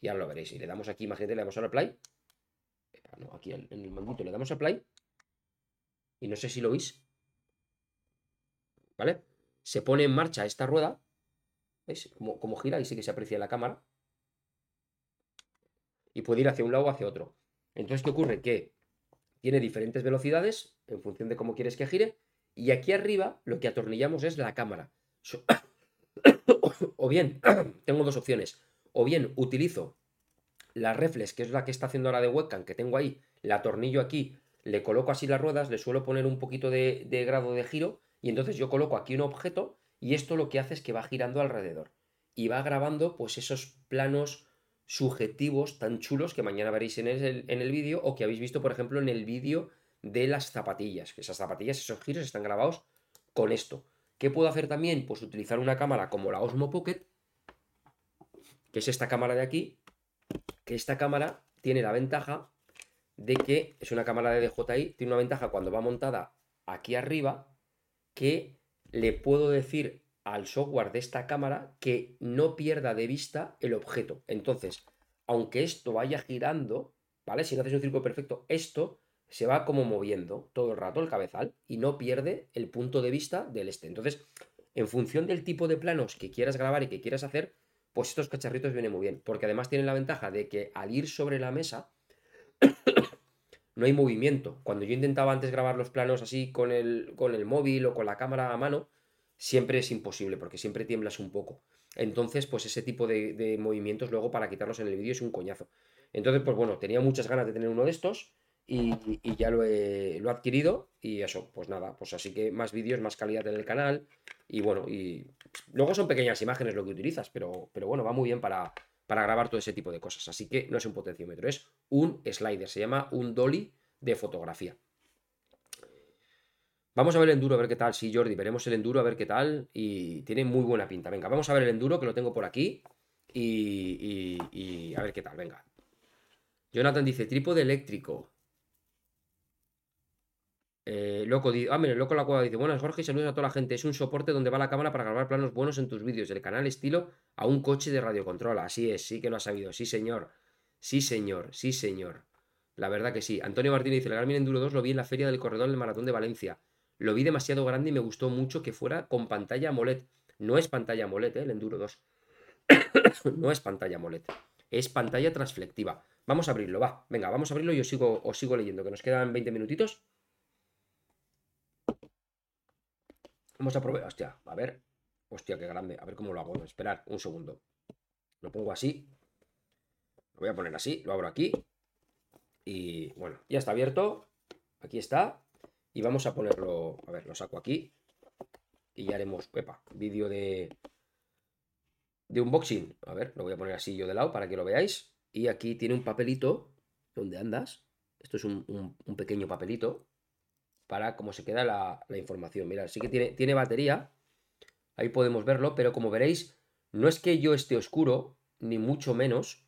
y ahora lo veréis. Y le damos aquí, imagínate, le damos al play. Aquí en el mandito le damos a play. Y no sé si lo veis. ¿Vale? Se pone en marcha esta rueda. ¿Veis? Como, como gira y sí que se aprecia la cámara y puede ir hacia un lado o hacia otro. Entonces, ¿qué ocurre? Que tiene diferentes velocidades en función de cómo quieres que gire y aquí arriba lo que atornillamos es la cámara. o bien, tengo dos opciones. O bien utilizo la reflex, que es la que está haciendo ahora de webcam, que tengo ahí, la atornillo aquí, le coloco así las ruedas, le suelo poner un poquito de, grado de giro y entonces yo coloco aquí un objeto y esto lo que hace es que va girando alrededor y va grabando pues esos planos subjetivos tan chulos que mañana veréis en el, en el vídeo o que habéis visto, por ejemplo, en el vídeo de las zapatillas. Que esas zapatillas, esos giros están grabados con esto. ¿Qué puedo hacer también? Pues utilizar una cámara como la Osmo Pocket, que es esta cámara de aquí, que esta cámara tiene la ventaja de que es una cámara de DJI, tiene una ventaja cuando va montada aquí arriba, que le puedo decir al software de esta cámara que no pierda de vista el objeto. Entonces, aunque esto vaya girando, ¿vale? Si no haces un círculo perfecto, esto se va como moviendo todo el rato el cabezal y no pierde el punto de vista del este. Entonces, en función del tipo de planos que quieras grabar y que quieras hacer, pues estos cacharritos vienen muy bien, porque además tienen la ventaja de que al ir sobre la mesa no hay movimiento. Cuando yo intentaba antes grabar los planos así con el, con el móvil o con la cámara a mano, siempre es imposible porque siempre tiemblas un poco. Entonces, pues ese tipo de, movimientos luego para quitarlos en el vídeo es un coñazo. Entonces, pues bueno, tenía muchas ganas de tener uno de estos y, ya lo he, lo adquirido y eso, pues nada, pues así que más vídeos, más calidad en el canal y bueno, y luego son pequeñas imágenes lo que utilizas, pero, pero bueno, va muy bien para, para grabar todo ese tipo de cosas. Así que no es un potenciómetro, es un slider, se llama un dolly de fotografía. Vamos a ver el enduro, a ver qué tal. Sí, Jordi, veremos el enduro, a ver qué tal. Y tiene muy buena pinta. Venga, vamos a ver el enduro, que lo tengo por aquí. Y, a ver qué tal, venga. Jonathan dice, trípode eléctrico. Eh, loco, ah, mira, Loco la cueva dice, buenas Jorge, saludos a toda la gente. Es un soporte donde va la cámara para grabar planos buenos en tus vídeos. El canal estilo a un coche de radiocontrol. Así es, sí que lo ha sabido. Sí, señor. Sí, señor. Sí, señor. La verdad que sí. Antonio Martínez dice, el Garmin Enduro 2 lo vi en la feria del corredor del Maratón de Valencia. Lo vi demasiado grande y me gustó mucho que fuera con pantalla AMOLED. No es pantalla AMOLED, ¿eh? el Enduro 2. no es pantalla AMOLED. Es pantalla transflectiva. Vamos a abrirlo, va. Venga, vamos a abrirlo y os sigo, os sigo leyendo, que nos quedan 20 minutitos. Vamos a probar. Hostia, a ver. Hostia, qué grande. A ver cómo lo hago. Esperar un segundo. Lo pongo así. voy a poner así, lo abro aquí. Y bueno, ya está abierto. Aquí está. Y vamos a ponerlo, a ver, lo saco aquí. Y ya haremos, epa, vídeo de, de unboxing. A ver, lo voy a poner así yo de lado para que lo veáis. Y aquí tiene un papelito donde andas. Esto es un, pequeño papelito para cómo se queda la, información. Mira, sí que tiene, tiene batería. Ahí podemos verlo, pero como veréis, no es que yo esté oscuro, ni mucho menos,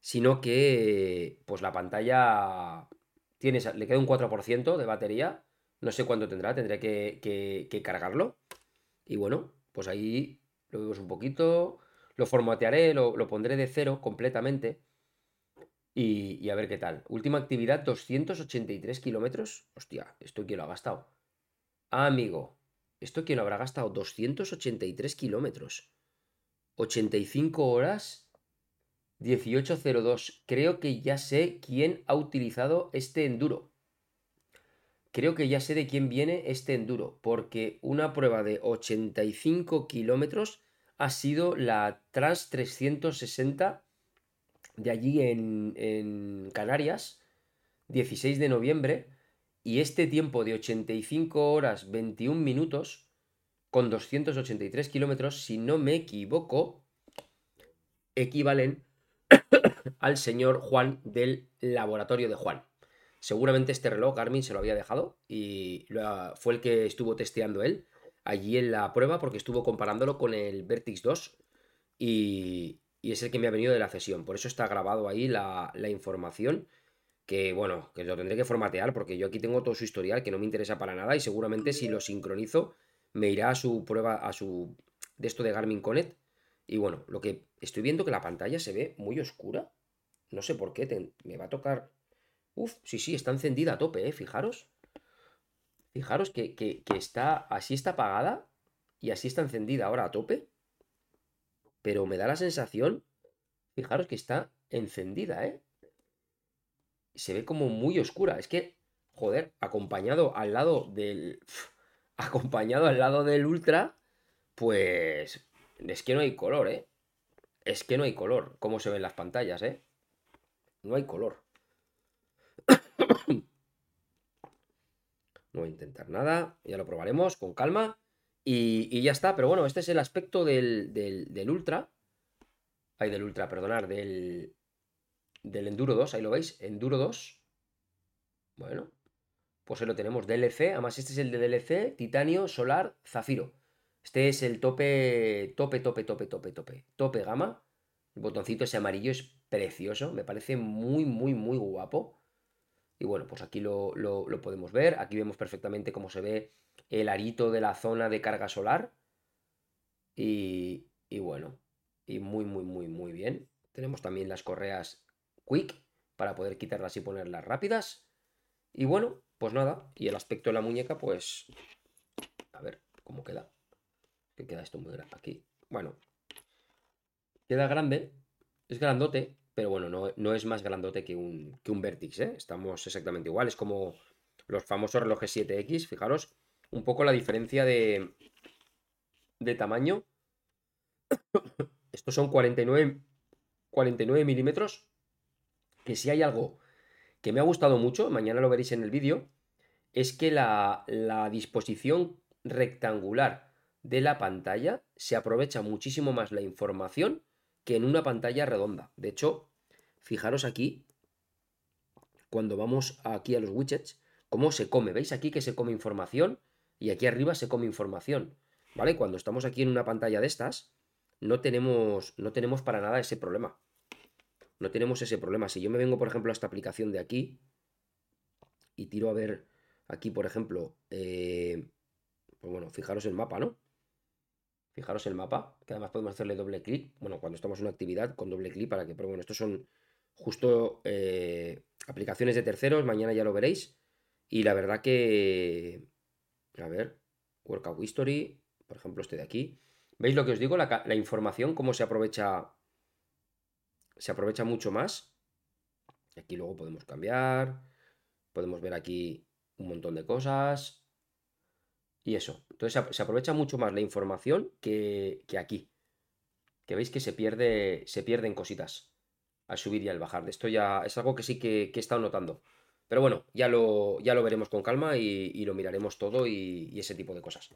sino que pues la pantalla tiene, le queda un 4% de batería. No sé cuánto tendrá, tendré que, cargarlo. Y bueno, pues ahí lo vemos un poquito. Lo formatearé, lo, pondré de cero completamente. Y, a ver qué tal. Última actividad, 283 kilómetros. Hostia, ¿esto quién lo ha gastado? Ah, amigo, ¿esto quién lo habrá gastado? 283 kilómetros. 85 horas 1802. Creo que ya sé quién ha utilizado este enduro. Creo que ya sé de quién viene este enduro, porque una prueba de 85 kilómetros ha sido la Trans 360 de allí en, en Canarias, 16 de noviembre, y este tiempo de 85 horas 21 minutos, con 283 kilómetros, si no me equivoco, equivalen al señor Juan del laboratorio de Juan. Seguramente este reloj Garmin se lo había dejado y fue el que estuvo testeando él allí en la prueba porque estuvo comparándolo con el Vertix 2 y, es el que me ha venido de la sesión. Por eso está grabado ahí la, la, información que, bueno, que lo tendré que formatear porque yo aquí tengo todo su historial que no me interesa para nada y seguramente si lo sincronizo me irá a su prueba, a su de esto de Garmin Connect y bueno, lo que estoy viendo que la pantalla se ve muy oscura. No sé por qué. me va a tocar. Uf, sí, sí, está encendida a tope, ¿eh? Fijaros. Fijaros que, que, está. Así está apagada. Y así está encendida ahora a tope. Pero me da la sensación. Fijaros que está encendida, ¿eh? Se ve como muy oscura. Es que, joder, acompañado al lado del. Acompañado al lado del Ultra. Pues es que no hay color, ¿eh? Es que no hay color. ¿Cómo se ven las pantallas, eh? No hay color. No voy a intentar nada. Ya lo probaremos con calma. Y, ya está. Pero bueno, este es el aspecto del, del, Ultra. Ay, del Ultra, perdonar. Del, del Enduro 2. Ahí lo veis. Enduro 2. Bueno. Pues ahí lo tenemos. DLC. Además, este es el de DLC. Titanio, Solar, Zafiro. Este es el tope, tope, tope, tope, tope, tope, tope gama. El botoncito ese amarillo es precioso, me parece muy, muy, muy guapo. Y bueno, pues aquí lo, podemos ver. Aquí vemos perfectamente cómo se ve el arito de la zona de carga solar. Y, y bueno, y muy, muy, muy, muy bien. Tenemos también las correas Quick para poder quitarlas y ponerlas rápidas. Y bueno, pues nada. Y el aspecto de la muñeca, pues... A ver cómo queda queda esto muy grande aquí. Bueno, queda grande, es grandote, pero bueno, no, es más grandote que un, que un Vertix, ¿eh? Estamos exactamente igual, es como los famosos relojes 7X, fijaros un poco la diferencia de, de tamaño. Estos son 49, 49 milímetros, que si hay algo que me ha gustado mucho, mañana lo veréis en el vídeo, es que la, la disposición rectangular de la pantalla se aprovecha muchísimo más la información que en una pantalla redonda. De hecho, fijaros aquí, cuando vamos aquí a los widgets, cómo se come. ¿Veis aquí que se come información? Y aquí arriba se come información. ¿Vale? Cuando estamos aquí en una pantalla de estas, no tenemos, no tenemos para nada ese problema. No tenemos ese problema. Si yo me vengo, por ejemplo, a esta aplicación de aquí y tiro a ver aquí, por ejemplo, eh, pues bueno, fijaros el mapa, ¿no? Fijaros el mapa, que además podemos hacerle doble clic. Bueno, cuando estamos en una actividad, con doble clic para que. Pero bueno, estos son justo eh, aplicaciones de terceros. Mañana ya lo veréis. Y la verdad que. A ver, Workout History, por ejemplo, este de aquí. ¿Veis lo que os digo? La, la información, cómo se aprovecha. Se aprovecha mucho más. Aquí luego podemos cambiar. Podemos ver aquí un montón de cosas. Y eso. Entonces se aprovecha mucho más la información que, aquí. Que veis que se pierde. Se pierden cositas. al subir y al bajar. Esto ya es algo que sí que, he estado notando. Pero bueno, ya lo, ya lo veremos con calma y, lo miraremos todo y, ese tipo de cosas.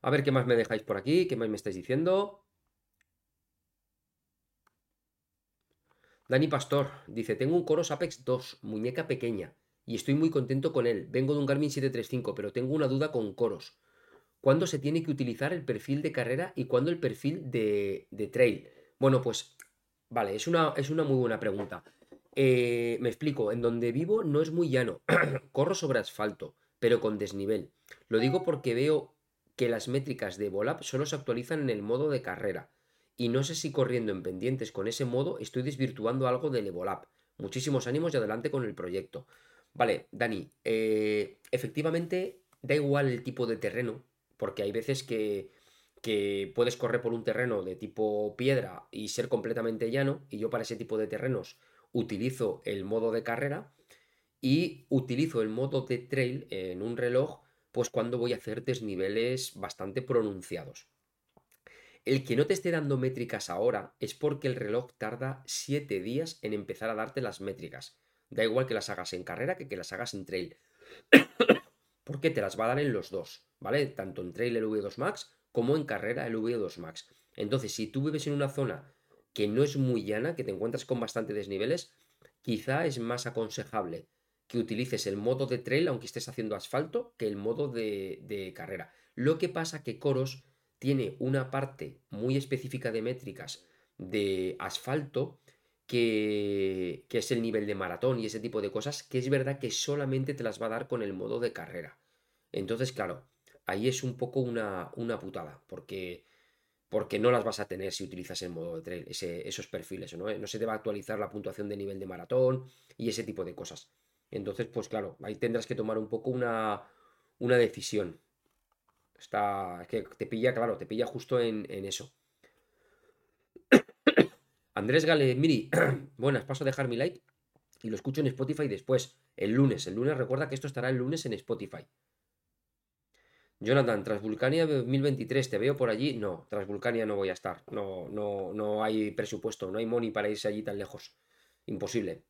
A ver qué más me dejáis por aquí, qué más me estáis diciendo. Dani Pastor dice, tengo un Coros Apex 2, muñeca pequeña, y estoy muy contento con él. Vengo de un Garmin 735, pero tengo una duda con Coros. ¿Cuándo se tiene que utilizar el perfil de carrera y cuándo el perfil de, trail? Bueno, pues vale, es una, es una muy buena pregunta. Eh, me explico, en donde vivo no es muy llano, corro sobre asfalto, pero con desnivel. Lo digo porque veo que las métricas de Volap solo se actualizan en el modo de carrera. Y no sé si corriendo en pendientes con ese modo estoy desvirtuando algo del Evolab. Muchísimos ánimos y adelante con el proyecto. Vale, Dani, eh, efectivamente da igual el tipo de terreno, porque hay veces que, puedes correr por un terreno de tipo piedra y ser completamente llano, y yo para ese tipo de terrenos utilizo el modo de carrera y utilizo el modo de trail en un reloj, pues cuando voy a hacer desniveles bastante pronunciados. El que no te esté dando métricas ahora es porque el reloj tarda 7 días en empezar a darte las métricas. Da igual que las hagas en carrera que que las hagas en trail. porque te las va a dar en los dos, ¿vale? Tanto en trail el V2 Max como en carrera el V2 Max. Entonces, si tú vives en una zona que no es muy llana, que te encuentras con bastante desniveles, quizá es más aconsejable que utilices el modo de trail, aunque estés haciendo asfalto, que el modo de, de carrera. Lo que pasa que Coros tiene una parte muy específica de métricas de asfalto que, que, es el nivel de maratón y ese tipo de cosas, que es verdad que solamente te las va a dar con el modo de carrera. Entonces, claro, ahí es un poco una, una putada, porque, porque no las vas a tener si utilizas el modo de trail, esos perfiles, ¿no? no se te va a actualizar la puntuación de nivel de maratón y ese tipo de cosas. Entonces, pues claro, ahí tendrás que tomar un poco una, una decisión. Está, es que te pilla, claro, te pilla justo en, en eso. Andrés Gale, Miri, buenas, paso a dejar mi like y lo escucho en Spotify después, el lunes. El lunes recuerda que esto estará el lunes en Spotify. Jonathan, Transvulcania 2023, ¿te veo por allí? No, Transvulcania no voy a estar. No, no, no hay presupuesto, no hay money para irse allí tan lejos. Imposible.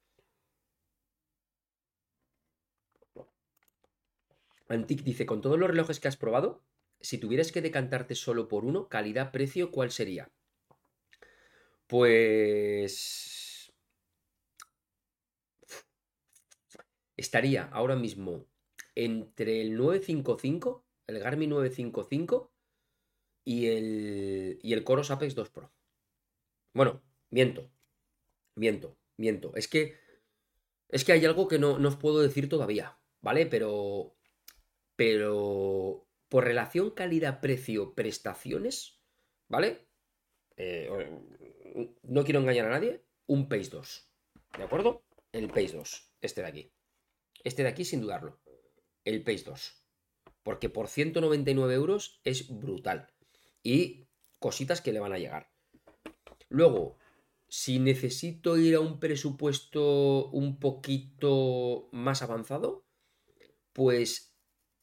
Antic dice, con todos los relojes que has probado, si tuvieras que decantarte solo por uno, calidad-precio, ¿cuál sería? Pues... Estaría ahora mismo entre el 955 el Garmin 955 y el, y el Coros Apex 2 Pro. Bueno, miento, miento, miento. Es que, es que hay algo que no, os puedo decir todavía, ¿vale? Pero, pero por relación calidad-precio-prestaciones, ¿vale? Eh, no quiero engañar a nadie, un Pace 2, ¿de acuerdo? El Pace 2, este de aquí. Este de aquí sin dudarlo, el Pace 2. Porque por 199 euros es brutal. Y cositas que le van a llegar. Luego, si necesito ir a un presupuesto un poquito más avanzado, pues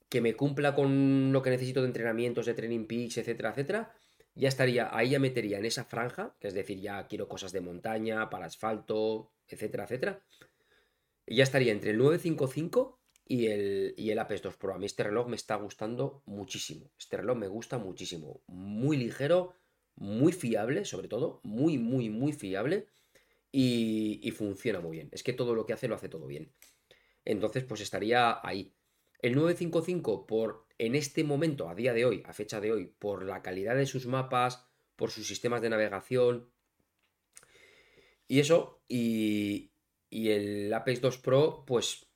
que me cumpla con lo que necesito de entrenamientos, de training peaks, etcétera, etcétera, ya estaría, ahí ya metería en esa franja, que es decir, ya quiero cosas de montaña, para asfalto, etcétera, etcétera. Ya estaría entre el 955 y el, y el Apex 2 Pro. A mí este reloj me está gustando muchísimo. Este reloj me gusta muchísimo. Muy ligero, muy fiable, sobre todo. Muy, muy, muy fiable. Y, funciona muy bien. Es que todo lo que hace lo hace todo bien. Entonces, pues estaría ahí. El 955, por en este momento, a día de hoy, a fecha de hoy, por la calidad de sus mapas, por sus sistemas de navegación. Y eso, y, y el Apex 2 Pro, pues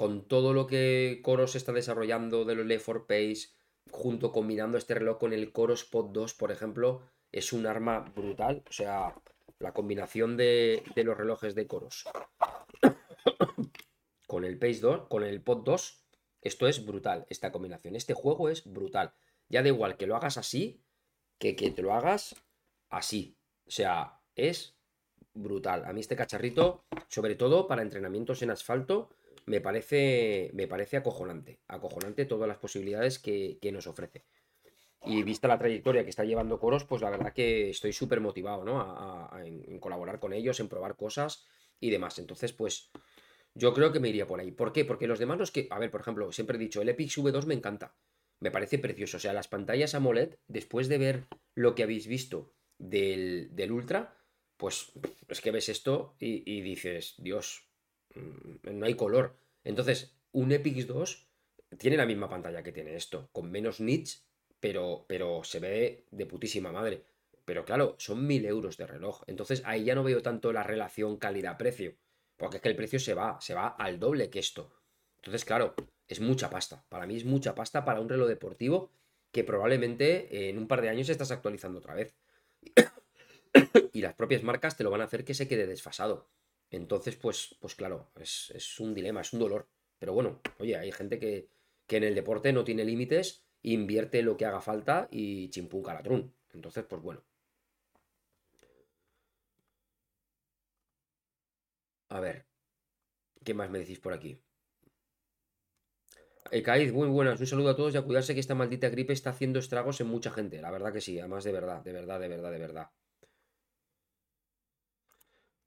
con todo lo que Coros está desarrollando de los Left 4 Pace, junto combinando este reloj con el Coros Pod 2, por ejemplo, es un arma brutal. O sea, la combinación de, los relojes de Coros con el Pace 2, con el Pod 2, esto es brutal, esta combinación. Este juego es brutal. Ya da igual que lo hagas así, que que te lo hagas así. O sea, es brutal. A mí este cacharrito, sobre todo para entrenamientos en asfalto, me parece, me parece acojonante. Acojonante todas las posibilidades que, nos ofrece. Y vista la trayectoria que está llevando Coros, pues la verdad que estoy súper motivado, ¿no? A, en, colaborar con ellos, en probar cosas y demás. Entonces, pues yo creo que me iría por ahí. ¿Por qué? Porque los demás los que... A ver, por ejemplo, siempre he dicho, el Epix V2 me encanta. Me parece precioso. O sea, las pantallas AMOLED, después de ver lo que habéis visto del, del Ultra, pues es que ves esto y, dices, Dios, no hay color. Entonces, un Epix 2 tiene la misma pantalla que tiene esto, con menos nits, pero, pero se ve de putísima madre. Pero claro, son mil euros de reloj. Entonces ahí ya no veo tanto la relación calidad-precio. Porque es que el precio se va, se va al doble que esto. Entonces, claro, es mucha pasta. Para mí es mucha pasta para un reloj deportivo que probablemente en un par de años estás actualizando otra vez. y las propias marcas te lo van a hacer que se quede desfasado. Entonces, pues, pues claro, es, es un dilema, es un dolor. Pero bueno, oye, hay gente que, que en el deporte no tiene límites, invierte lo que haga falta y chimpún calatrún. Entonces, pues bueno. A ver, ¿qué más me decís por aquí? Eh, muy buenas, un saludo a todos y a cuidarse que esta maldita gripe está haciendo estragos en mucha gente. La verdad que sí, además de verdad, de verdad, de verdad, de verdad.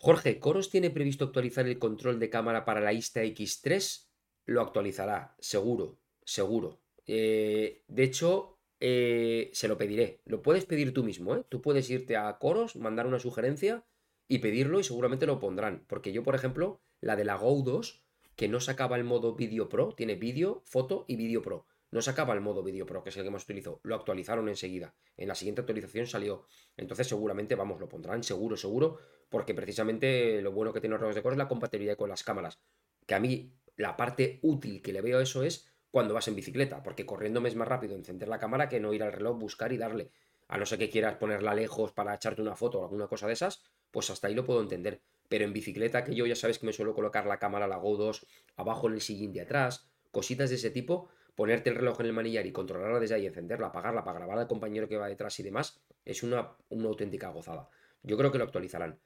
Jorge, ¿Coros tiene previsto actualizar el control de cámara para la Insta X3? Lo actualizará, seguro, seguro. Eh, de hecho, eh, se lo pediré. Lo puedes pedir tú mismo, ¿eh? Tú puedes irte a Coros, mandar una sugerencia y pedirlo y seguramente lo pondrán. Porque yo, por ejemplo, la de la Go 2, que no sacaba el modo Video Pro, tiene vídeo, foto y Video Pro. No sacaba el modo Video Pro, que es el que más utilizo. Lo actualizaron enseguida. En la siguiente actualización salió. Entonces seguramente, vamos, lo pondrán seguro, seguro. Porque precisamente lo bueno que tiene los de Coros es la compatibilidad con las cámaras. Que a mí la parte útil que le veo a eso es cuando vas en bicicleta, porque corriendo me es más rápido encender la cámara que no ir al reloj, buscar y darle. A no ser que quieras ponerla lejos para echarte una foto o alguna cosa de esas, pues hasta ahí lo puedo entender. Pero en bicicleta, que yo ya sabes que me suelo colocar la cámara, la Go 2, abajo en el sillín de atrás, cositas de ese tipo, ponerte el reloj en el manillar y controlarla desde ahí, encenderla, apagarla para grabar al compañero que va detrás y demás, es una, una auténtica gozada. Yo creo que lo actualizarán.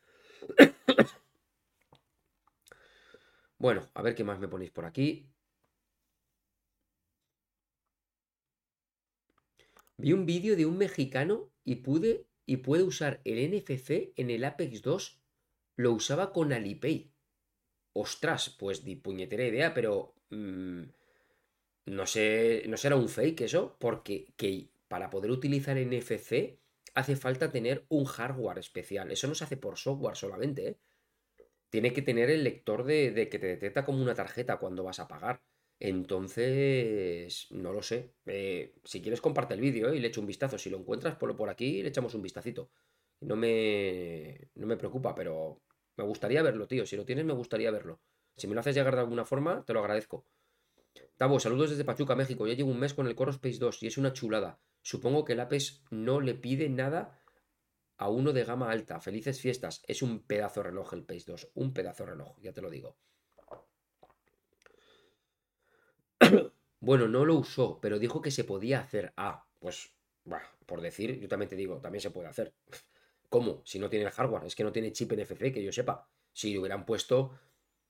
Bueno, a ver qué más me ponéis por aquí. Vi un vídeo de un mexicano y pude y puede usar el NFC en el Apex 2. Lo usaba con Alipay. Ostras, pues di puñetera idea, pero mm, no sé, no será un fake eso, porque que para poder utilizar NFC hace falta tener un hardware especial. Eso no se hace por software solamente, ¿eh? tiene que tener el lector de, que te detecta como una tarjeta cuando vas a pagar. Entonces, no lo sé. Eh, si quieres, comparte el vídeo y le echo un vistazo. Si lo encuentras, ponlo por aquí y le echamos un vistacito. No me, no me preocupa, pero me gustaría verlo, tío. Si lo tienes, me gustaría verlo. Si me lo haces llegar de alguna forma, te lo agradezco. Tabo, saludos desde Pachuca, México. Ya llevo un mes con el Core Space 2 y es una chulada. Supongo que el Apex no le pide nada a uno de gama alta. Felices fiestas. Es un pedazo de reloj el Pace 2. Un pedazo de reloj, ya te lo digo. bueno, no lo usó, pero dijo que se podía hacer. Ah, pues, por decir, yo también te digo, también se puede hacer. ¿Cómo? Si no tiene el hardware. Es que no tiene chip NFC, que yo sepa. Si hubieran puesto.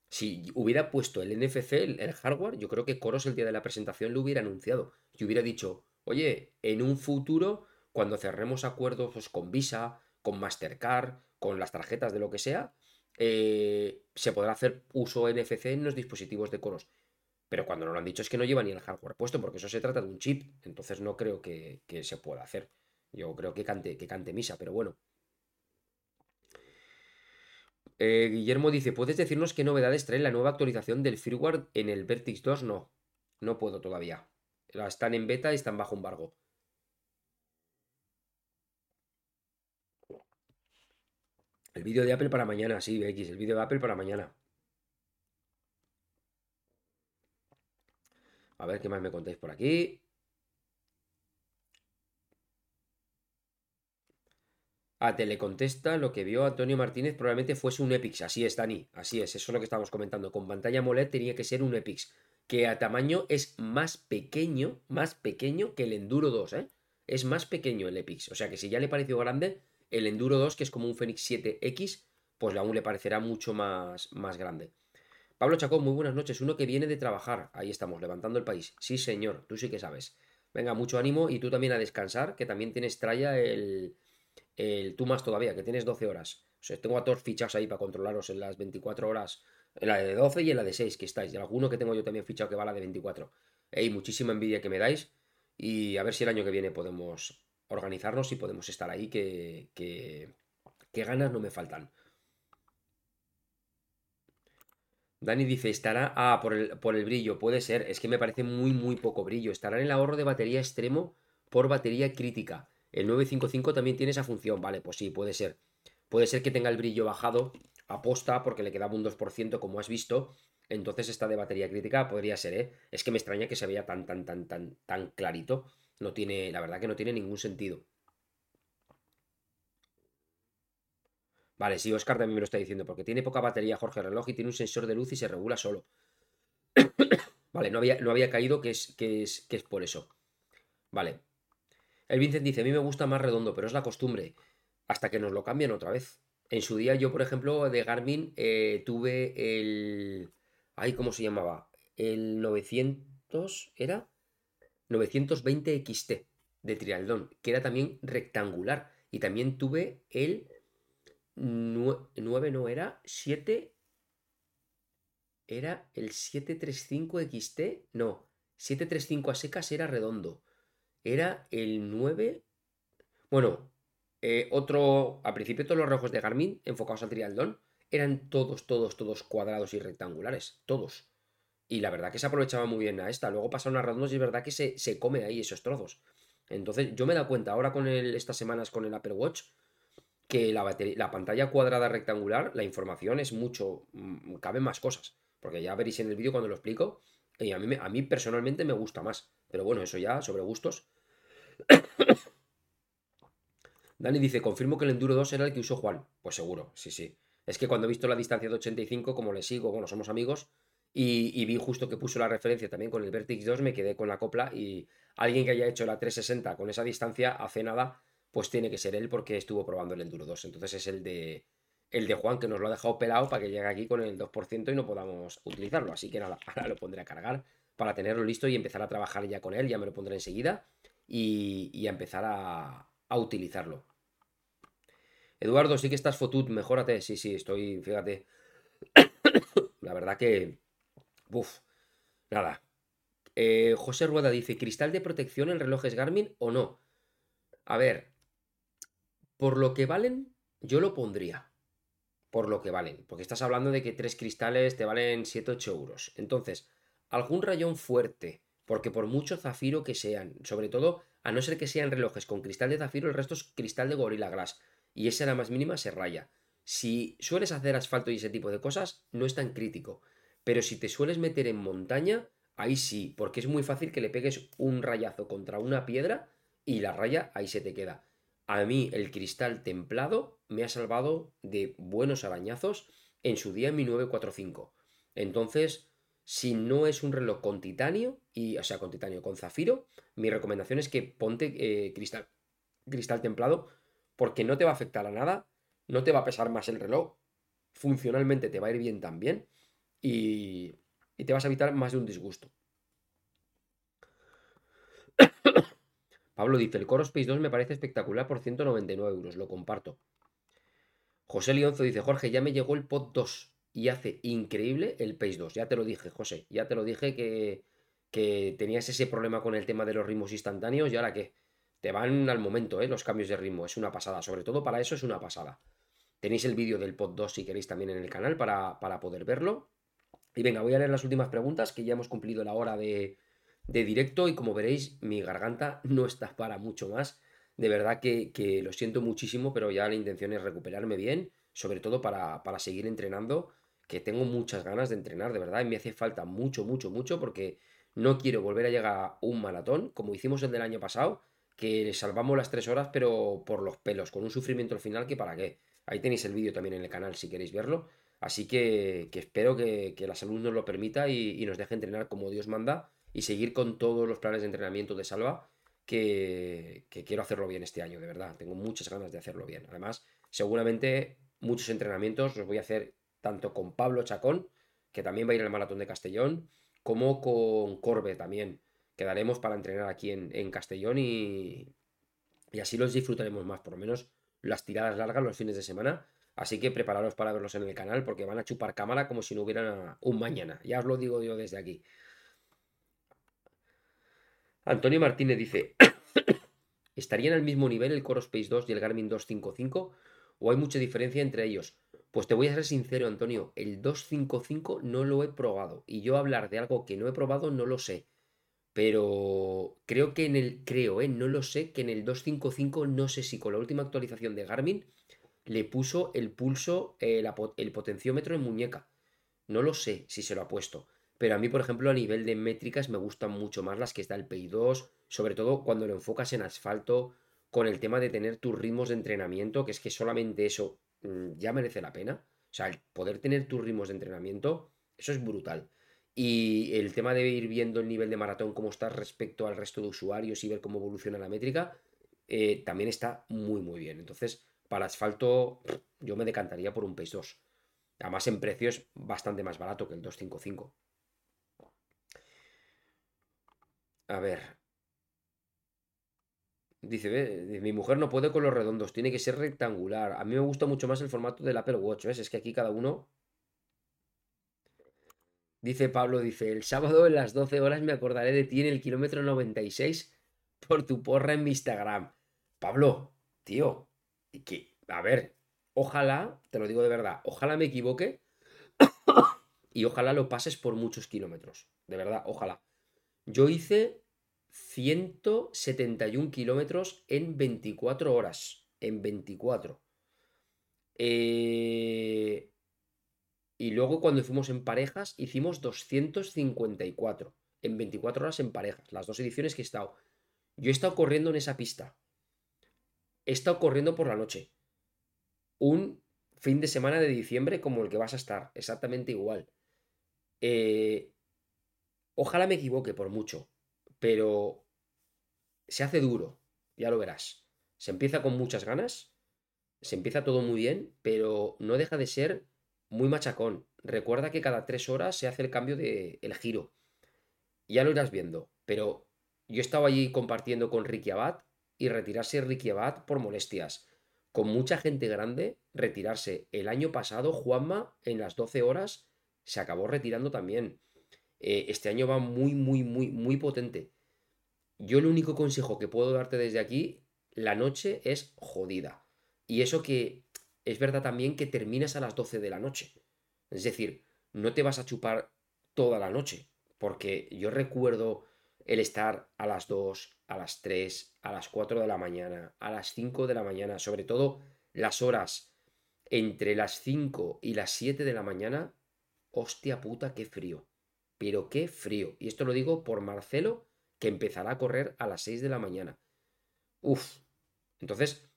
Si hubiera puesto el NFC, el, hardware, yo creo que Coros el día de la presentación lo hubiera anunciado. Y hubiera dicho, oye, en un futuro cuando cerremos acuerdos pues, con Visa, con Mastercard, con las tarjetas de lo que sea, eh, se podrá hacer uso NFC en los dispositivos de coros. Pero cuando no lo han dicho es que no lleva ni el hardware puesto, porque eso se trata de un chip. Entonces no creo que, se pueda hacer. Yo creo que cante, que cante misa, pero bueno. Eh, Guillermo dice: ¿Puedes decirnos qué novedades trae la nueva actualización del firmware en el Vertix 2? No, no puedo todavía. Están en beta y están bajo embargo. El vídeo de Apple para mañana, sí, X, el vídeo de Apple para mañana. A ver qué más me contáis por aquí. A le contesta lo que vio Antonio Martínez probablemente fuese un Epix. Así es, Dani. Así es, eso es lo que estamos comentando. Con pantalla AMOLED tenía que ser un Epix. Que a tamaño es más pequeño, más pequeño que el Enduro 2, ¿eh? Es más pequeño el Epix. O sea que si ya le pareció grande, el Enduro 2, que es como un Fenix 7X, pues aún le parecerá mucho más, más grande. Pablo Chacón, muy buenas noches. Uno que viene de trabajar. Ahí estamos, levantando el país. Sí, señor, tú sí que sabes. Venga, mucho ánimo y tú también a descansar, que también tienes tralla el, el tú más todavía, que tienes 12 horas. O sea, tengo a todos fichados ahí para controlaros en las 24 horas, en la de 12 y en la de 6 que estáis. Y alguno que tengo yo también fichado que va a la de 24. Ey, muchísima envidia que me dais y a ver si el año que viene podemos organizarnos y podemos estar ahí, que, que, ganas no me faltan. Dani dice, estará... Ah, por el, por el brillo, puede ser. Es que me parece muy, muy poco brillo. Estará en el ahorro de batería extremo por batería crítica. El 955 también tiene esa función. Vale, pues sí, puede ser. Puede ser que tenga el brillo bajado aposta porque le quedaba un 2% como has visto. Entonces está de batería crítica. Podría ser, ¿eh? Es que me extraña que se vea tan, tan, tan, tan, tan clarito. No tiene, la verdad que no tiene ningún sentido. Vale, sí, Oscar también me lo está diciendo, porque tiene poca batería, Jorge, reloj y tiene un sensor de luz y se regula solo. vale, no había, no había caído que es, que, es, que es por eso. Vale. El Vincent dice, a mí me gusta más redondo, pero es la costumbre. Hasta que nos lo cambien otra vez. En su día yo, por ejemplo, de Garmin eh, tuve el... Ay, ¿cómo se llamaba? El 900, ¿era? 920 XT de Trialdón, que era también rectangular. Y también tuve el 9 no era, 7 era el 735 XT, no, 735 a secas era redondo. Era el 9, bueno, eh, otro, al principio todos los relojes de Garmin enfocados al trialdón eran todos, todos, todos cuadrados y rectangulares, todos. Y la verdad que se aprovechaba muy bien a esta. Luego pasaron a redondos y es verdad que se, se come ahí esos trozos. Entonces yo me he dado cuenta ahora con estas semanas con el Apple Watch que la, la pantalla cuadrada rectangular, la información es mucho, mm, caben más cosas, porque ya veréis en el vídeo cuando lo explico, y a mí, a mí personalmente me gusta más, pero bueno, eso ya sobre gustos. Dani dice, confirmo que el Enduro 2 era el que usó Juan. Pues seguro, sí, sí. Es que cuando he visto la distancia de 85, como le sigo, bueno, somos amigos, y, vi justo que puso la referencia también con el Vertix 2, me quedé con la copla y alguien que haya hecho la 360 con esa distancia hace nada pues tiene que ser él porque estuvo probando el Enduro 2. Entonces es el de, el de Juan que nos lo ha dejado pelado para que llegue aquí con el 2% y no podamos utilizarlo. Así que nada, ahora lo pondré a cargar para tenerlo listo y empezar a trabajar ya con él. Ya me lo pondré enseguida y, a empezar a, utilizarlo. Eduardo, sí que estás fotut, mejórate. Sí, sí, estoy, fíjate. La verdad que. Uf, nada. Eh, José Rueda dice: ¿Cristal de protección en relojes Garmin o no? A ver, por lo que valen, yo lo pondría. Por lo que valen. Porque estás hablando de que tres cristales te valen 7-8 euros. Entonces, algún rayón fuerte. Porque por mucho zafiro que sean, sobre todo, a no ser que sean relojes con cristal de zafiro, el resto es cristal de Gorilla Glass. Y esa la más mínima se raya. Si sueles hacer asfalto y ese tipo de cosas, no es tan crítico. Pero si te sueles meter en montaña, ahí sí, porque es muy fácil que le pegues un rayazo contra una piedra y la raya ahí se te queda. A mí el cristal templado me ha salvado de buenos arañazos en su día en mi 945. Entonces, si no es un reloj con titanio, y, o sea, con titanio, con zafiro, mi recomendación es que ponte eh, cristal, templado, porque no te va a afectar a nada, no te va a pesar más el reloj, funcionalmente te va a ir bien también, y, y te vas a evitar más de un disgusto. Pablo dice, el Core Space 2 me parece espectacular por 199 euros, lo comparto. José Lionzo dice, Jorge, ya me llegó el Pod 2 y hace increíble el Pace 2. Ya te lo dije, José, ya te lo dije que, que tenías ese problema con el tema de los ritmos instantáneos y ahora que te van al momento, ¿eh? los cambios de ritmo, es una pasada, sobre todo para eso es una pasada. Tenéis el vídeo del Pod 2 si queréis también en el canal para, para poder verlo. Y venga, voy a leer las últimas preguntas que ya hemos cumplido la hora de, de directo y como veréis mi garganta no está para mucho más. De verdad que, lo siento muchísimo, pero ya la intención es recuperarme bien, sobre todo para, para, seguir entrenando, que tengo muchas ganas de entrenar, de verdad, y me hace falta mucho, mucho, mucho, porque no quiero volver a llegar a un maratón, como hicimos el del año pasado, que salvamos las tres horas, pero por los pelos, con un sufrimiento al final que para qué. Ahí tenéis el vídeo también en el canal si queréis verlo. Así que, espero que, la salud nos lo permita y, y nos deje entrenar como Dios manda y seguir con todos los planes de entrenamiento de Salva que, quiero hacerlo bien este año, de verdad. Tengo muchas ganas de hacerlo bien. Además, seguramente muchos entrenamientos los voy a hacer tanto con Pablo Chacón, que también va a ir al maratón de Castellón, como con Corbe también, Quedaremos para entrenar aquí en, Castellón y, y así los disfrutaremos más, por lo menos las tiradas largas los fines de semana. Así que prepararos para verlos en el canal porque van a chupar cámara como si no hubiera un mañana. Ya os lo digo yo desde aquí. Antonio Martínez dice, ¿estarían al mismo nivel el Core Space 2 y el Garmin 255 o hay mucha diferencia entre ellos? Pues te voy a ser sincero, Antonio, el 255 no lo he probado y yo hablar de algo que no he probado no lo sé. Pero creo que en el, creo, ¿eh? no lo sé, que en el 255 no sé si con la última actualización de Garmin le puso el pulso, eh, el potenciómetro en muñeca. No lo sé si se lo ha puesto. Pero a mí, por ejemplo, a nivel de métricas me gustan mucho más las que está el PI 2, sobre todo cuando lo enfocas en asfalto, con el tema de tener tus ritmos de entrenamiento, que es que solamente eso ya merece la pena. O sea, el poder tener tus ritmos de entrenamiento, eso es brutal. Y el tema de ir viendo el nivel de maratón, cómo estás respecto al resto de usuarios y ver cómo evoluciona la métrica, eh, también está muy, muy bien. Entonces, para asfalto, yo me decantaría por un Pace 2. Además, en precio bastante más barato que el 255. A ver. Dice, mi mujer no puede con los redondos, tiene que ser rectangular. A mí me gusta mucho más el formato del Apple Watch, ¿ves? Es que aquí cada uno... Dice Pablo, dice, el sábado en las 12 horas me acordaré de ti en el kilómetro 96 por tu porra en mi Instagram. Pablo, tío, que, a ver, ojalá, te lo digo de verdad, ojalá me equivoque y ojalá lo pases por muchos kilómetros. De verdad, ojalá. Yo hice 171 kilómetros en 24 horas. En 24. Eh, y luego cuando fuimos en parejas hicimos 254. En 24 horas en parejas. Las dos ediciones que he estado. Yo he estado corriendo en esa pista. He estado corriendo por la noche. Un fin de semana de diciembre como el que vas a estar. Exactamente igual. Eh, Ojalá me equivoque por mucho, pero se hace duro, ya lo verás. Se empieza con muchas ganas, se empieza todo muy bien, pero no deja de ser muy machacón. Recuerda que cada tres horas se hace el cambio de el giro. Ya lo irás viendo, pero yo estaba allí compartiendo con Ricky Abad y retirarse Ricky Abad por molestias. Con mucha gente grande, retirarse. El año pasado, Juanma, en las 12 horas, se acabó retirando también. Eh, este año va muy, muy, muy, muy potente. Yo el único consejo que puedo darte desde aquí, la noche es jodida. Y eso que es verdad también que terminas a las 12 de la noche. Es decir, no te vas a chupar toda la noche. Porque yo recuerdo el estar a las 2, a las 3, a las 4 de la mañana, a las 5 de la mañana, sobre todo las horas entre las 5 y las 7 de la mañana, hostia puta, qué frío pero qué frío. Y esto lo digo por Marcelo, que empezará a correr a las 6 de la mañana. Uf. Entonces,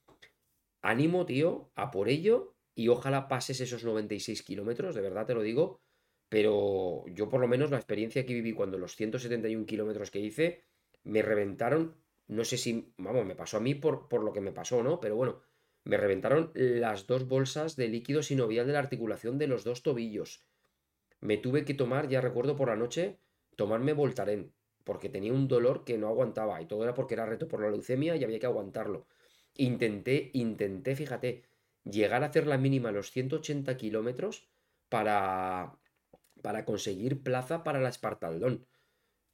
ánimo, tío, a por ello y ojalá pases esos 96 kilómetros, de verdad te lo digo. Pero yo por lo menos la experiencia que viví cuando los 171 kilómetros que hice me reventaron, no sé si, vamos, me pasó a mí por, por lo que me pasó, ¿no? Pero bueno, me reventaron las dos bolsas de líquido sinovial de la articulación de los dos tobillos me tuve que tomar, ya recuerdo por la noche, tomarme Voltaren, porque tenía un dolor que no aguantaba y todo era porque era reto por la leucemia y había que aguantarlo. Intenté, intenté, fíjate, llegar a hacer la mínima los 180 kilómetros para, para conseguir plaza para la Espartaldón.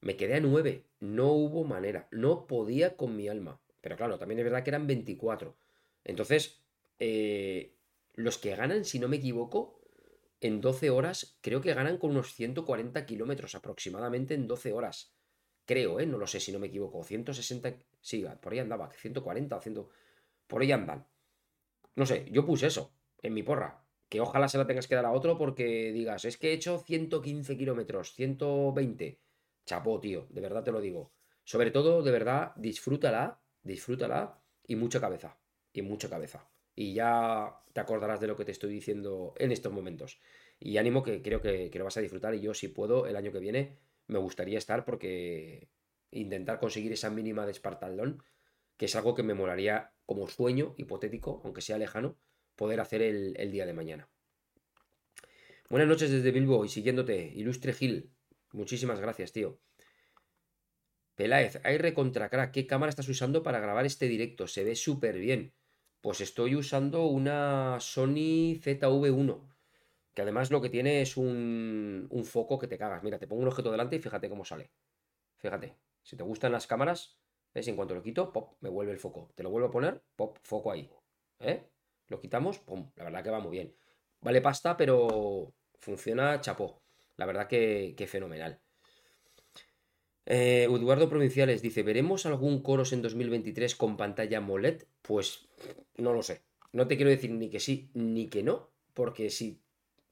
Me quedé a 9, no hubo manera, no podía con mi alma. Pero claro, también es verdad que eran 24. Entonces, eh, los que ganan, si no me equivoco, en 12 horas, creo que ganan con unos 140 kilómetros aproximadamente en 12 horas. Creo, ¿eh? No lo sé si no me equivoco. 160, sí, por ahí andaba, 140 o 100, por ahí andan. No sé, yo puse eso en mi porra. Que ojalá se la tengas que dar a otro porque digas, es que he hecho 115 kilómetros, 120. Chapó, tío, de verdad te lo digo. Sobre todo, de verdad, disfrútala, disfrútala y mucha cabeza. Y mucha cabeza y ya te acordarás de lo que te estoy diciendo en estos momentos. Y ánimo que creo que, lo vas a disfrutar y yo si puedo el año que viene me gustaría estar porque intentar conseguir esa mínima de Espartaldón, que es algo que me molaría como sueño hipotético, aunque sea lejano, poder hacer el, el día de mañana. Buenas noches desde Bilbo y siguiéndote, Ilustre Gil. Muchísimas gracias, tío. Peláez, hay recontra crack. ¿Qué cámara estás usando para grabar este directo? Se ve súper bien. Pues estoy usando una Sony ZV1. Que además lo que tiene es un, un foco que te cagas. Mira, te pongo un objeto delante y fíjate cómo sale. Fíjate. Si te gustan las cámaras, ¿ves? En cuanto lo quito, pop, me vuelve el foco. Te lo vuelvo a poner, pop, foco ahí. ¿Eh? Lo quitamos, pum. La verdad que va muy bien. Vale pasta, pero funciona chapó. La verdad que, que fenomenal. Eh, Eduardo Provinciales dice, ¿veremos algún Coros en 2023 con pantalla MOLED? Pues no lo sé. No te quiero decir ni que sí ni que no, porque si,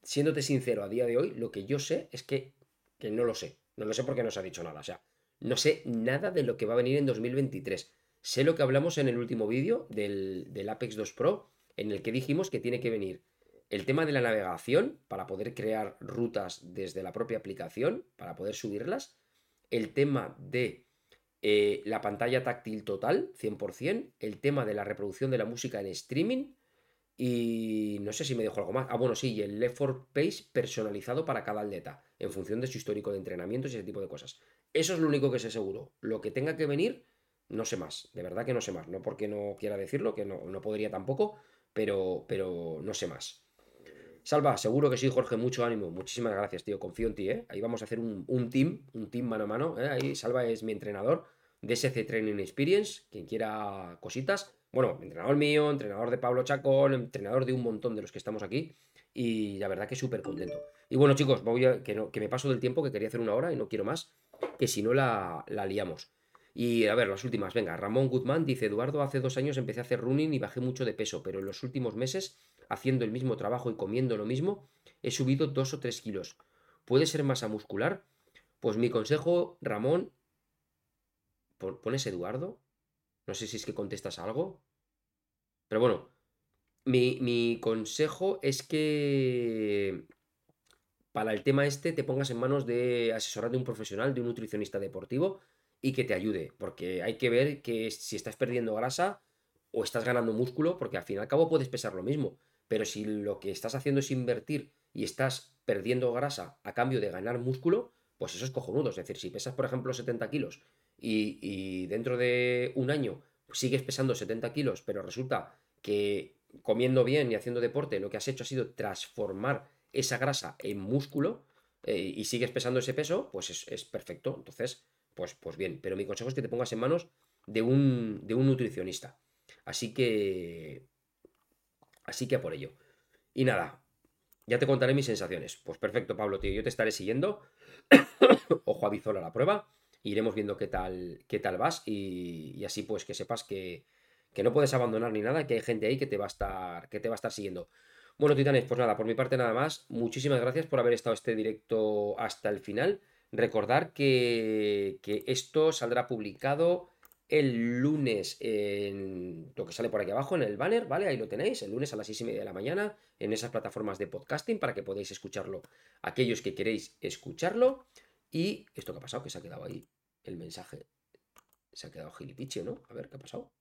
siéndote sincero, a día de hoy, lo que yo sé es que, que no lo sé. No lo sé porque no se ha dicho nada. O sea, no sé nada de lo que va a venir en 2023. Sé lo que hablamos en el último vídeo del, del Apex 2 Pro, en el que dijimos que tiene que venir el tema de la navegación para poder crear rutas desde la propia aplicación, para poder subirlas el tema de eh, la pantalla táctil total, 100%, el tema de la reproducción de la música en streaming y no sé si me dejo algo más. Ah, bueno, sí, y el 4 Pace personalizado para cada atleta, en función de su histórico de entrenamientos y ese tipo de cosas. Eso es lo único que sé seguro. Lo que tenga que venir, no sé más. De verdad que no sé más. No porque no quiera decirlo, que no, no podría tampoco, pero, pero no sé más. Salva, seguro que sí, Jorge, mucho ánimo. Muchísimas gracias, tío. Confío en ti, ¿eh? Ahí vamos a hacer un, team, un team mano a mano. ¿eh? Ahí Salva es mi entrenador de SC Training Experience. Quien quiera cositas. Bueno, entrenador mío, entrenador de Pablo Chacón, entrenador de un montón de los que estamos aquí. Y la verdad que súper contento. Y bueno, chicos, voy a, que, que me paso del tiempo, que quería hacer una hora y no quiero más, que si no la, la liamos. Y a ver, las últimas, venga, Ramón Guzmán dice, Eduardo, hace dos años empecé a hacer running y bajé mucho de peso, pero en los últimos meses haciendo el mismo trabajo y comiendo lo mismo, he subido dos o tres kilos. ¿Puede ser masa muscular? Pues mi consejo, Ramón, ¿pones Eduardo? No sé si es que contestas algo. Pero bueno, mi, mi consejo es que para el tema este te pongas en manos de asesorar de un profesional, de un nutricionista deportivo y que te ayude, porque hay que ver que si estás perdiendo grasa o estás ganando músculo, porque al fin y al cabo puedes pesar lo mismo. Pero si lo que estás haciendo es invertir y estás perdiendo grasa a cambio de ganar músculo, pues eso es cojonudo. Es decir, si pesas, por ejemplo, 70 kilos y, dentro de un año sigues pesando 70 kilos, pero resulta que comiendo bien y haciendo deporte, lo que has hecho ha sido transformar esa grasa en músculo eh, y sigues pesando ese peso, pues es, perfecto. Entonces, pues, pues bien. Pero mi consejo es que te pongas en manos de un, de un nutricionista. Así que Así que por ello. Y nada, ya te contaré mis sensaciones. Pues perfecto, Pablo, tío. Yo te estaré siguiendo. Ojo a Bizola la prueba. Iremos viendo qué tal, qué tal vas. Y, así pues que sepas que, que, no puedes abandonar ni nada, que hay gente ahí que te va a estar, que te va a estar siguiendo. Bueno, titanes, pues nada, por mi parte nada más. Muchísimas gracias por haber estado este directo hasta el final. Recordar que, que esto saldrá publicado el lunes en lo que sale por aquí abajo en el banner, ¿vale? Ahí lo tenéis, el lunes a las seis y media de la mañana en esas plataformas de podcasting para que podáis escucharlo aquellos que queréis escucharlo. Y esto que ha pasado, que se ha quedado ahí el mensaje, se ha quedado gilipiche, ¿no? A ver, ¿qué ha pasado?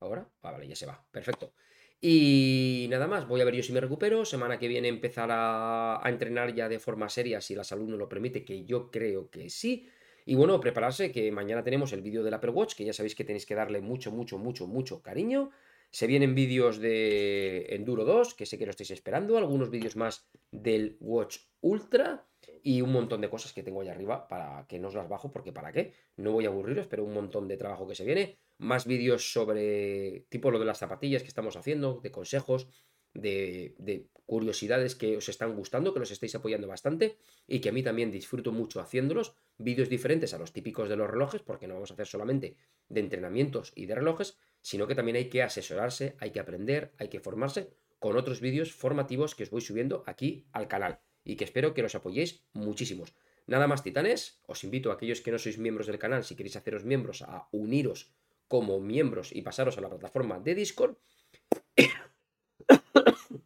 Ahora, ah, vale, ya se va, perfecto. Y nada más, voy a ver yo si me recupero. Semana que viene empezar a, a entrenar ya de forma seria, si la salud no lo permite, que yo creo que sí. Y bueno, prepararse que mañana tenemos el vídeo del Apple Watch, que ya sabéis que tenéis que darle mucho, mucho, mucho, mucho cariño. Se vienen vídeos de Enduro 2, que sé que lo estáis esperando, algunos vídeos más del Watch Ultra y un montón de cosas que tengo ahí arriba para que no os las bajo, porque para qué, no voy a aburriros, pero un montón de trabajo que se viene. Más vídeos sobre tipo lo de las zapatillas que estamos haciendo, de consejos, de, curiosidades que os están gustando, que los estáis apoyando bastante y que a mí también disfruto mucho haciéndolos. Vídeos diferentes a los típicos de los relojes, porque no vamos a hacer solamente de entrenamientos y de relojes, sino que también hay que asesorarse, hay que aprender, hay que formarse con otros vídeos formativos que os voy subiendo aquí al canal y que espero que los apoyéis muchísimos. Nada más, titanes, os invito a aquellos que no sois miembros del canal, si queréis haceros miembros, a uniros como miembros y pasaros a la plataforma de Discord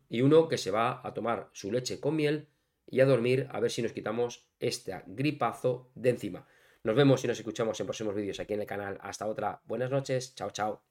y uno que se va a tomar su leche con miel y a dormir a ver si nos quitamos este gripazo de encima. Nos vemos y nos escuchamos en próximos vídeos aquí en el canal. Hasta otra. Buenas noches. Chao, chao.